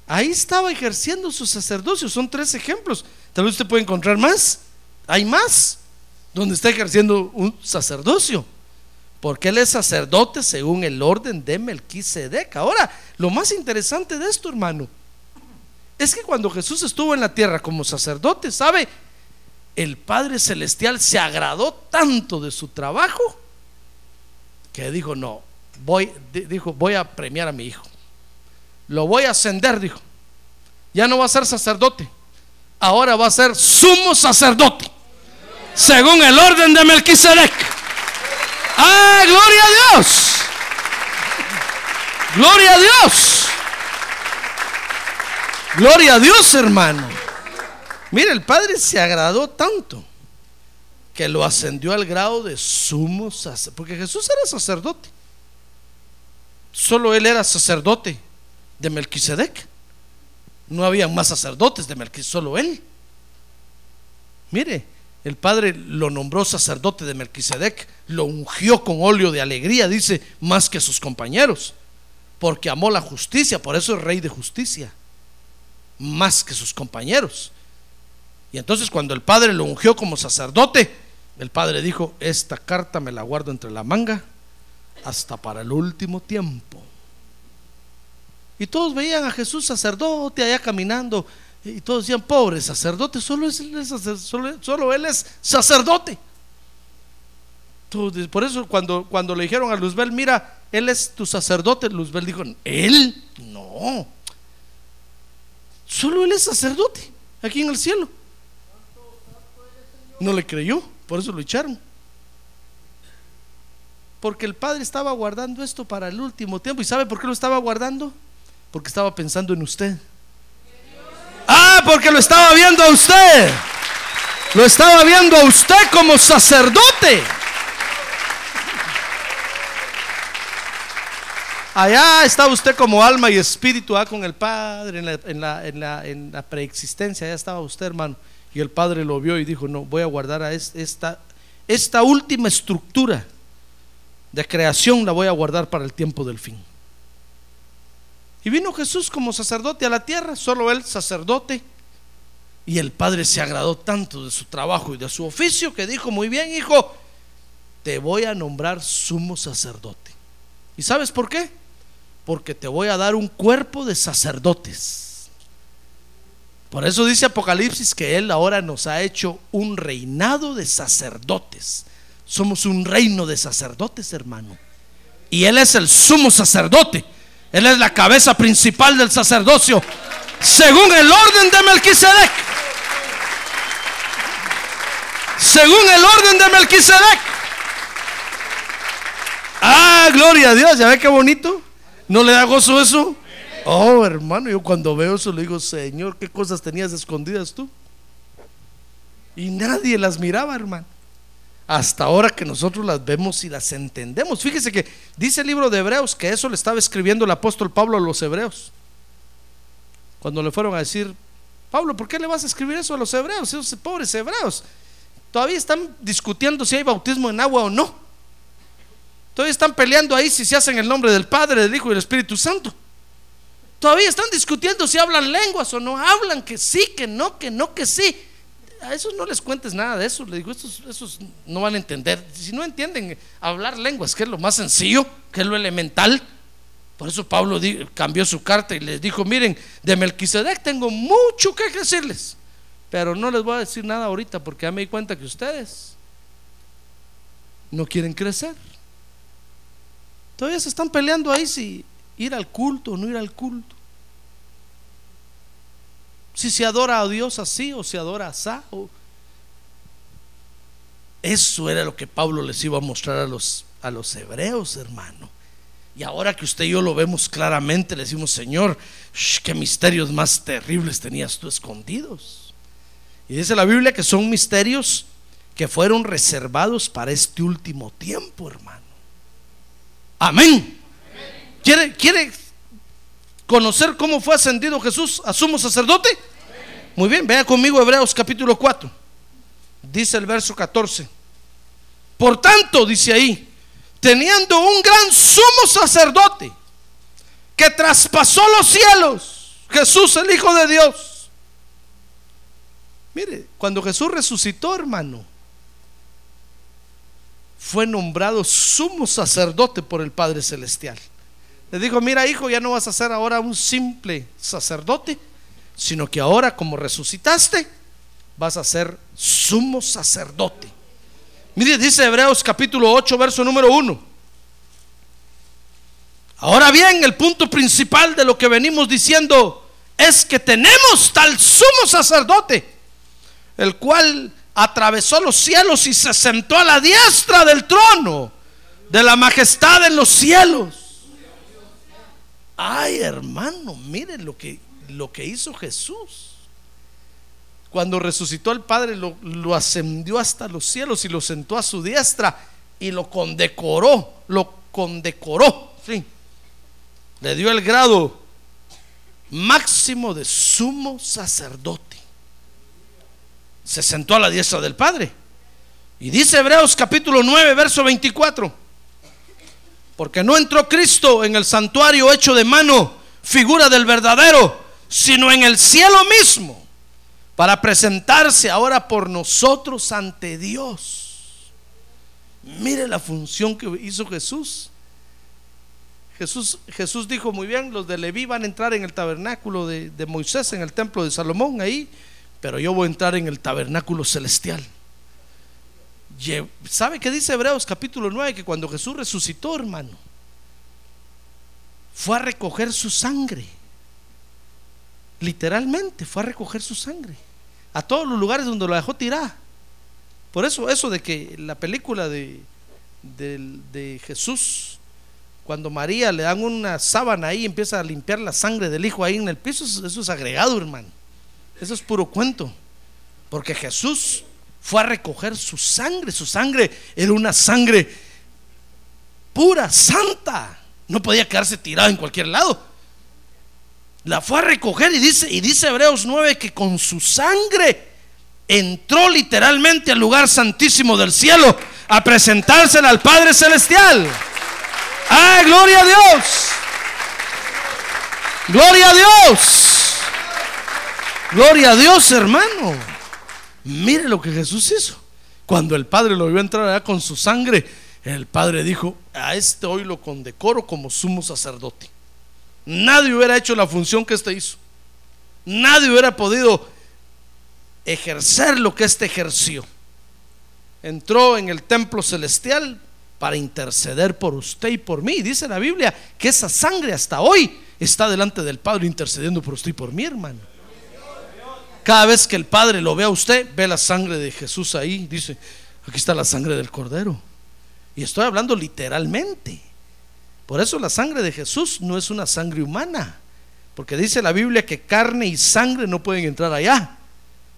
Ahí estaba ejerciendo su sacerdocio. Son tres ejemplos. Tal vez usted puede encontrar más. Hay más donde está ejerciendo un sacerdocio. Porque él es sacerdote según el orden de Melquisedec. Ahora, lo más interesante de esto, hermano, es que cuando Jesús estuvo en la tierra como sacerdote, ¿sabe? El Padre Celestial se agradó tanto de su trabajo que dijo, no, voy, dijo, voy a premiar a mi hijo. Lo voy a ascender, dijo. Ya no va a ser sacerdote, ahora va a ser sumo sacerdote, según el orden de Melquisedec. ¡Ah, gloria a Dios! ¡Gloria a Dios! ¡Gloria a Dios, hermano! Mire, el Padre se agradó tanto que lo ascendió al grado de sumo sacerdote, porque Jesús era sacerdote. Solo él era sacerdote de Melquisedec. No había más sacerdotes de Melquisedec, solo él. Mire, el Padre lo nombró sacerdote de Melquisedec, lo ungió con óleo de alegría, dice, más que sus compañeros, porque amó la justicia, por eso es rey de justicia, más que sus compañeros. Y entonces cuando el Padre lo ungió como sacerdote, el Padre dijo, esta carta me la guardo entre la manga hasta para el último tiempo. Y todos veían a Jesús sacerdote allá caminando. Y todos decían, pobre sacerdote, solo, es, solo, él es sacerdote. Por eso cuando, cuando le dijeron a Luzbel, mira, él es tu sacerdote, Luzbel dijo, ¿él? No. Solo él es sacerdote, aquí en el cielo. No le creyó. Por eso lo echaron. Porque el Padre estaba guardando esto para el último tiempo. ¿Y sabe por qué lo estaba guardando? Porque estaba pensando en usted. Ah, porque lo estaba viendo a usted. Lo estaba viendo a usted como sacerdote. Allá está usted como alma y espíritu ah, con el Padre en la, en, la, en, la, en la preexistencia. Allá estaba usted, hermano. Y el padre lo vio y dijo, no, voy a guardar a esta, esta última estructura de creación, la voy a guardar para el tiempo del fin. Y vino Jesús como sacerdote a la tierra, solo él sacerdote. Y el Padre se agradó tanto de su trabajo y de su oficio que dijo, muy bien, hijo, te voy a nombrar sumo sacerdote. ¿Y sabes por qué? Porque te voy a dar un cuerpo de sacerdotes. Por eso dice Apocalipsis que Él ahora nos ha hecho un reinado de sacerdotes. Somos un reino de sacerdotes, hermano. Y Él es el sumo sacerdote. Él es la cabeza principal del sacerdocio, según el orden de Melquisedec. Según el orden de Melquisedec. Ah, gloria a Dios. ¿Ya ve qué bonito? ¿No le da gozo eso? Oh, hermano, yo cuando veo eso le digo, Señor, ¿qué cosas tenías escondidas tú? Y nadie las miraba, hermano. Hasta ahora que nosotros las vemos y las entendemos. Fíjese que dice el libro de Hebreos que eso le estaba escribiendo el apóstol Pablo a los hebreos. Cuando le fueron a decir, Pablo, ¿por qué le vas a escribir eso a los hebreos? Esos pobres hebreos. Todavía están discutiendo si hay bautismo en agua o no. Todavía están peleando ahí si se hacen el nombre del Padre, del Hijo y del Espíritu Santo. Todavía están discutiendo si hablan lenguas o no hablan, que sí, que no, que no, que sí. A esos no les cuentes nada de eso. Le digo, esos, esos no van a entender. Si no entienden hablar lenguas, que es lo más sencillo, que es lo elemental. Por eso Pablo cambió su carta y les dijo, miren, de Melquisedec tengo mucho que decirles, pero no les voy a decir nada ahorita porque ya me di cuenta que ustedes no quieren crecer. Todavía se están peleando ahí si ir al culto o no ir al culto. Si se adora a Dios así o se adora así. Eso era lo que Pablo les iba a mostrar a los, a los hebreos, hermano. Y ahora que usted y yo lo vemos claramente, le decimos, Señor, qué misterios más terribles tenías tú escondidos. Y dice la Biblia que son misterios que fueron reservados para este último tiempo, hermano. Amén. ¿Quiere, ¿Quiere conocer cómo fue ascendido Jesús a sumo sacerdote? Muy bien, vea conmigo Hebreos capítulo 4. Dice el verso 14. Por tanto, dice ahí, teniendo un gran sumo sacerdote que traspasó los cielos, Jesús el Hijo de Dios. Mire, cuando Jesús resucitó, hermano, fue nombrado sumo sacerdote por el Padre Celestial. Le dijo, mira hijo, ya no vas a ser ahora un simple sacerdote, sino que ahora como resucitaste, vas a ser sumo sacerdote. Mire, dice Hebreos capítulo 8, verso número 1. Ahora bien, el punto principal de lo que venimos diciendo es que tenemos tal sumo sacerdote, el cual atravesó los cielos y se sentó a la diestra del trono de la majestad en los cielos. Ay, hermano, miren lo que, lo que hizo Jesús. Cuando resucitó el Padre, lo, ascendió hasta los cielos y lo sentó a su diestra y lo condecoró, lo condecoró, sí. Le dio el grado máximo de sumo sacerdote. Se sentó a la diestra del Padre. Y dice Hebreos capítulo 9, verso 24. Porque no entró Cristo en el santuario hecho de mano, figura del verdadero, sino en el cielo mismo para presentarse ahora por nosotros ante Dios. Mire la función que hizo Jesús. Jesús, Jesús dijo muy bien, los de Leví van a entrar en el tabernáculo de, de Moisés, en el templo de Salomón, ahí, pero yo voy a entrar en el tabernáculo celestial. ¿Sabe qué dice Hebreos capítulo 9? Que cuando Jesús resucitó, hermano, fue a recoger su sangre. Literalmente fue a recoger su sangre a todos los lugares donde lo dejó tirar. Por eso, eso de que la película de, de, Jesús, cuando María le dan una sábana ahí y empieza a limpiar la sangre del hijo ahí en el piso, eso, es agregado, hermano. Eso es puro cuento. Porque Jesús fue a recoger su sangre. Su sangre era una sangre pura, santa. No podía quedarse tirada en cualquier lado la fue a recoger y dice, y dice Hebreos 9 que con su sangre entró literalmente al lugar santísimo del cielo a presentársela al Padre Celestial. ¡Ah, gloria a Dios! ¡Gloria a Dios! ¡Gloria a Dios, hermano! Mire lo que Jesús hizo. Cuando el Padre lo vio entrar allá con su sangre, el Padre dijo, a este hoy lo condecoro como sumo sacerdote. Nadie hubiera hecho la función que éste hizo. Nadie hubiera podido ejercer lo que éste ejerció. Entró en el templo celestial para interceder por usted y por mí. Dice la Biblia que esa sangre hasta hoy está delante del Padre intercediendo por usted y por mí, hermano. Cada vez que el Padre lo ve a usted, ve la sangre de Jesús ahí. Dice, aquí está la sangre del Cordero. Y estoy hablando literalmente. Por eso la sangre de Jesús no es una sangre humana, porque dice la Biblia que carne y sangre no pueden entrar allá.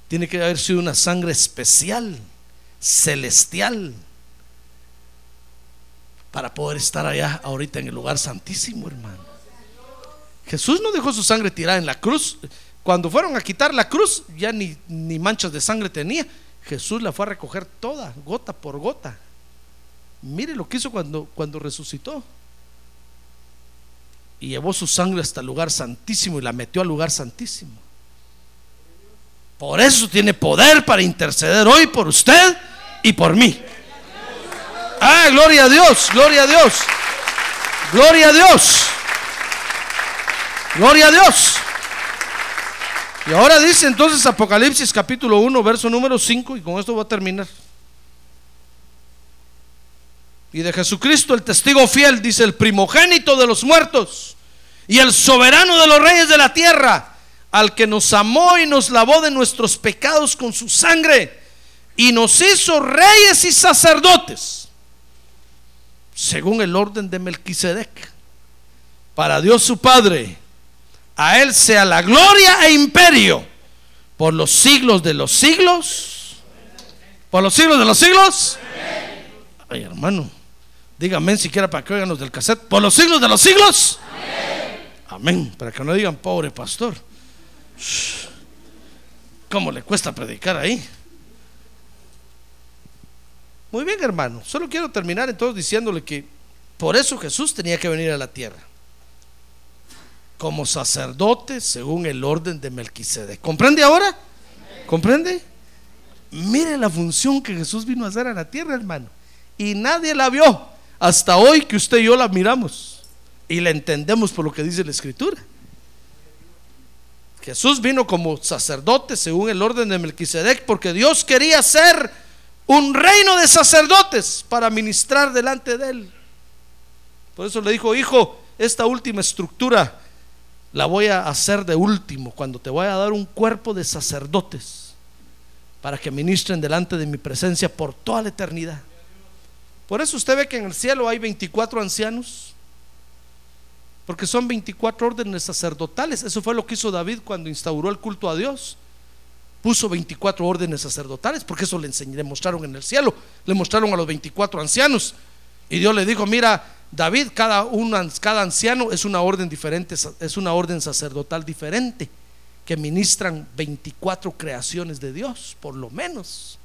Tiene que haber sido una sangre especial, celestial, para poder estar allá ahorita en el lugar santísimo, hermano. Jesús no dejó su sangre tirada en la cruz. Cuando fueron a quitar la cruz, ya ni, ni manchas de sangre tenía. Jesús la fue a recoger toda, gota por gota. Mire lo que hizo cuando, cuando resucitó. Y llevó su sangre hasta el lugar santísimo y la metió al lugar santísimo. Por eso tiene poder para interceder hoy por usted y por mí. Ah, gloria a Dios, gloria a Dios. Gloria a Dios. Gloria a Dios. Y ahora dice entonces Apocalipsis capítulo 1, verso número 5, y con esto voy a terminar. Y de Jesucristo el testigo fiel, dice el primogénito de los muertos y el soberano de los reyes de la tierra, al que nos amó y nos lavó de nuestros pecados con su sangre y nos hizo reyes y sacerdotes, según el orden de Melquisedec, para Dios su Padre a Él sea la gloria e imperio por los siglos de los siglos. Por los siglos de los siglos. Ay, hermano, díganme siquiera para que oigan los del cassette. Por los siglos de los siglos. Amén. Para que no digan pobre pastor. ¿Cómo le cuesta predicar ahí? Muy bien, hermano. Solo quiero terminar entonces diciéndole que por eso Jesús tenía que venir a la tierra como sacerdote según el orden de Melquisedec. ¿Comprende ahora? ¿Comprende? Mire la función que Jesús vino a hacer a la tierra, hermano. Y nadie la vio hasta hoy que usted y yo la miramos y la entendemos por lo que dice la Escritura. Jesús vino como sacerdote según el orden de Melquisedec porque Dios quería ser un reino de sacerdotes para ministrar delante de él. Por eso le dijo, hijo, esta última estructura la voy a hacer de último, cuando te voy a dar un cuerpo de sacerdotes para que ministren delante de mi presencia por toda la eternidad. Por eso usted ve que en el cielo hay 24 ancianos, porque son 24 órdenes sacerdotales. Eso fue lo que hizo David cuando instauró el culto a Dios. Puso 24 órdenes sacerdotales, porque eso le, enseñé, le mostraron en el cielo, le mostraron a los 24 ancianos. Y Dios le dijo, mira, David, cada, cada anciano es una orden diferente, es una orden sacerdotal diferente, que ministran 24 creaciones de Dios, por lo menos.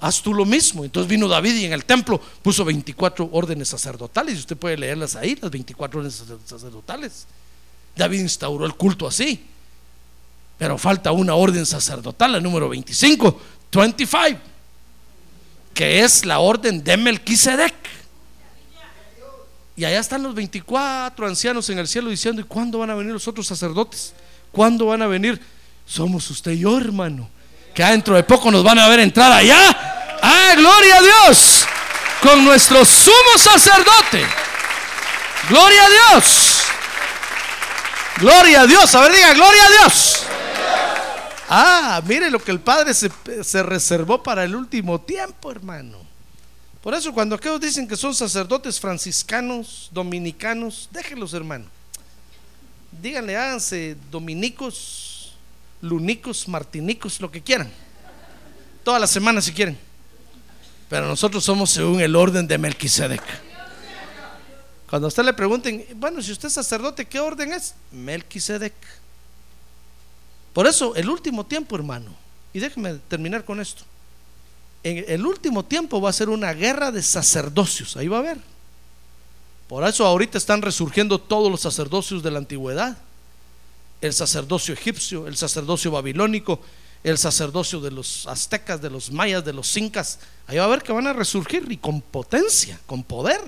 Haz tú lo mismo. Entonces vino David y en el templo puso 24 órdenes sacerdotales, y usted puede leerlas ahí, las 24 órdenes sacerdotales. David instauró el culto así. Pero falta una orden sacerdotal, la número 25, 25 que es la orden de Melquisedec. Y allá están los 24 ancianos en el cielo diciendo, ¿y cuándo van a venir los otros sacerdotes? ¿Cuándo van a venir? Somos usted y yo, hermano. Que dentro de poco nos van a ver entrar allá. ¡Ah, gloria a Dios! Con nuestro sumo sacerdote. Gloria a Dios. Gloria a Dios. A ver, diga, gloria a Dios. Ah, mire lo que el Padre se, reservó para el último tiempo, hermano. Por eso cuando aquellos dicen que son sacerdotes franciscanos, dominicanos, déjenlos, hermano. Díganle, háganse dominicos, lunicos, martinicos, lo que quieran. Todas las semanas si quieren. Pero nosotros somos según el orden de Melquisedec. Cuando a usted le pregunten, bueno, si usted es sacerdote, ¿qué orden es? Melquisedec. Por eso, el último tiempo, hermano, y déjeme terminar con esto. En el último tiempo va a ser una guerra de sacerdocios, ahí va a haber. Por eso ahorita están resurgiendo todos los sacerdocios de la antigüedad. El sacerdocio egipcio, el sacerdocio babilónico, el sacerdocio de los aztecas, de los mayas, de los incas. Ahí va a ver que van a resurgir y con potencia, con poder.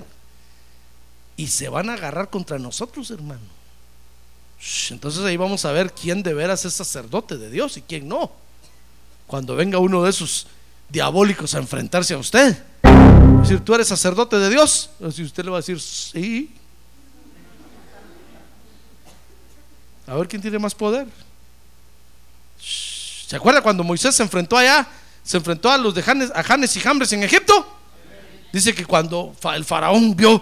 Y se van a agarrar contra nosotros, hermano. Entonces ahí vamos a ver quién de veras es sacerdote de Dios y quién no. Cuando venga uno de esos diabólicos a enfrentarse a usted, decir, tú eres sacerdote de Dios, si usted le va a decir, sí. A ver quién tiene más poder. ¿Se acuerda cuando Moisés se enfrentó allá? Se enfrentó a los de Janes, a Janes y Jambres en Egipto. Dice que cuando el faraón vio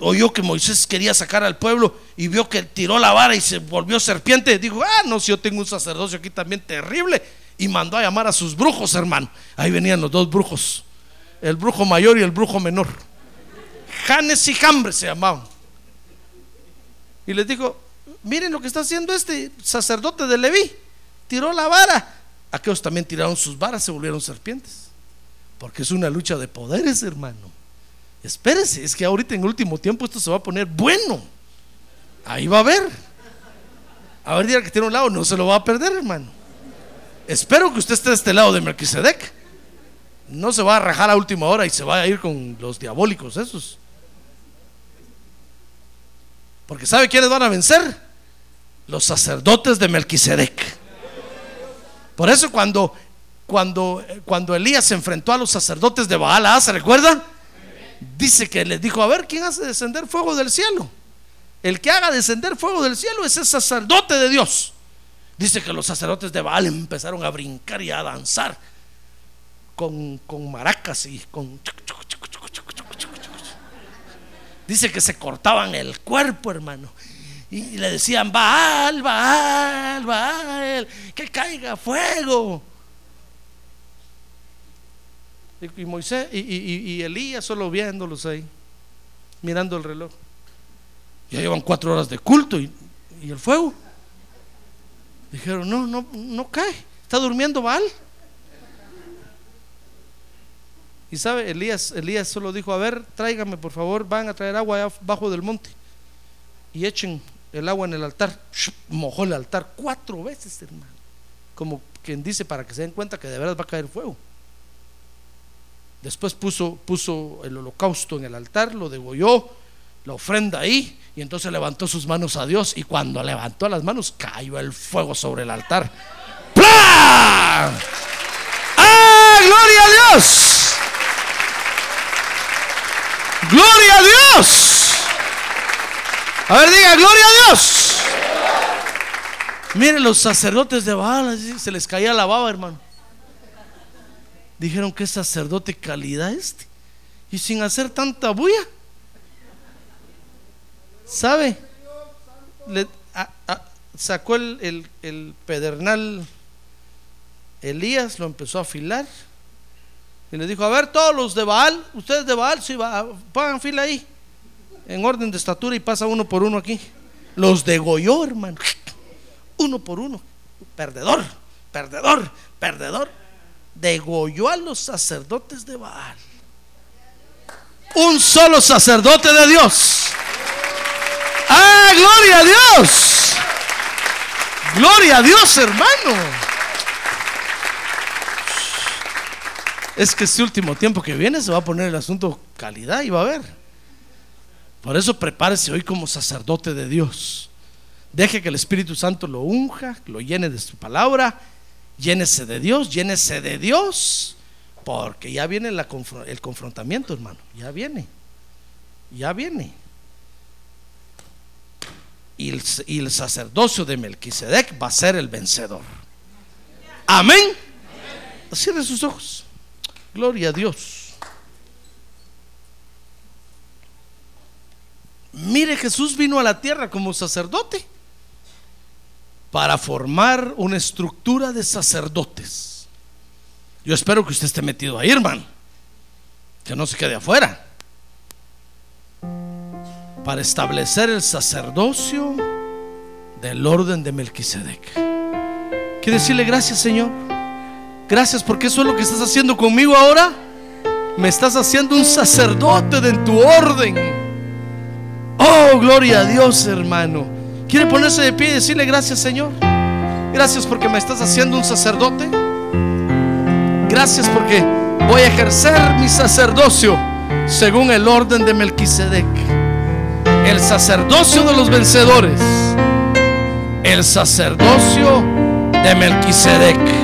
oyó que Moisés quería sacar al pueblo y vio que tiró la vara y se volvió serpiente, dijo, ah, no, si yo tengo un sacerdocio aquí también terrible, y mandó a llamar a sus brujos, hermano. Ahí venían los dos brujos, el brujo mayor y el brujo menor. Janes y Jambres se llamaban. Y les dijo, miren lo que está haciendo este sacerdote de Leví. Tiró la vara. Aquellos también tiraron sus varas, se volvieron serpientes. Porque es una lucha de poderes, hermano. Espérese, es que ahorita en último tiempo esto se va a poner bueno. Ahí va a ver. A ver, diga que tiene un lado, no se lo va a perder, hermano. Espero que usted esté de este lado de Melquisedec. No se va a rajar a última hora y se va a ir con los diabólicos esos. Porque ¿sabe quiénes van a vencer? Los sacerdotes de Melquisedec. Por eso cuando, cuando, cuando Elías se enfrentó a los sacerdotes de Baal, ¿se recuerda? Dice que les dijo, a ver, ¿quién hace descender fuego del cielo? El que haga descender fuego del cielo es el sacerdote de Dios. Dice que los sacerdotes de Baal empezaron a brincar y a danzar con, con maracas y con... Dice que se cortaban el cuerpo, hermano. Y le decían, Baal, Baal, Baal, que caiga fuego. Y, Moisés y, Elías solo viéndolos ahí, mirando el reloj. Ya llevan cuatro horas de culto y, el fuego. Dijeron, no, no, no cae. Está durmiendo Baal. Y sabe, Elías, Elías solo dijo, a ver, tráigame por favor, van a traer agua abajo del monte. Y echen el agua en el altar. Mojó el altar cuatro veces, hermano. Como quien dice para que se den cuenta que de verdad va a caer fuego. Después puso, puso el holocausto en el altar, lo degolló, la ofrenda ahí, y entonces levantó sus manos a Dios. Y cuando levantó las manos, cayó el fuego sobre el altar. ¡Pla! ¡Ah, gloria a Dios! ¡Gloria a Dios! A ver, diga, gloria a Dios. Miren, los sacerdotes de Baal, se les caía la baba, hermano. Dijeron que sacerdote calidad este. Y sin hacer tanta bulla. ¿Sabe? Sacó el, el, pedernal Elías, lo empezó a afilar. Y le dijo, a ver, todos los de Baal, ustedes de Baal, sí, pongan fila ahí. En orden de estatura y pasa uno por uno aquí. Los degolló, hermano. Uno por uno. Perdedor, perdedor, perdedor degolló a los sacerdotes de Baal. Un solo sacerdote de Dios. ¡Ah, gloria a Dios! Gloria a Dios, hermano. Es que este último tiempo que viene se va a poner el asunto calidad y va a ver. Por eso prepárese hoy como sacerdote de Dios. Deje que el Espíritu Santo lo unja, lo llene de su palabra Llénese de Dios, llénese de Dios, porque ya viene el confrontamiento, hermano, ya viene, ya viene. Y el, sacerdocio de Melquisedec va a ser el vencedor. Amén. Cierre sus ojos. Gloria a Dios. Mire, Jesús vino a la tierra como sacerdote para formar una estructura de sacerdotes. Yo espero que usted esté metido ahí, hermano. Que no se quede afuera. Para establecer el sacerdocio del orden de Melquisedec. Quiero decirle gracias, Señor. Gracias porque eso es lo que estás haciendo conmigo ahora. Me estás haciendo un sacerdote de tu orden. Oh, gloria a Dios, hermano. ¿Quiere ponerse de pie y decirle gracias Señor? Gracias porque me estás haciendo un sacerdote. Gracias porque voy a ejercer mi sacerdocio según el orden de Melquisedec. El sacerdocio de los vencedores. El sacerdocio de Melquisedec.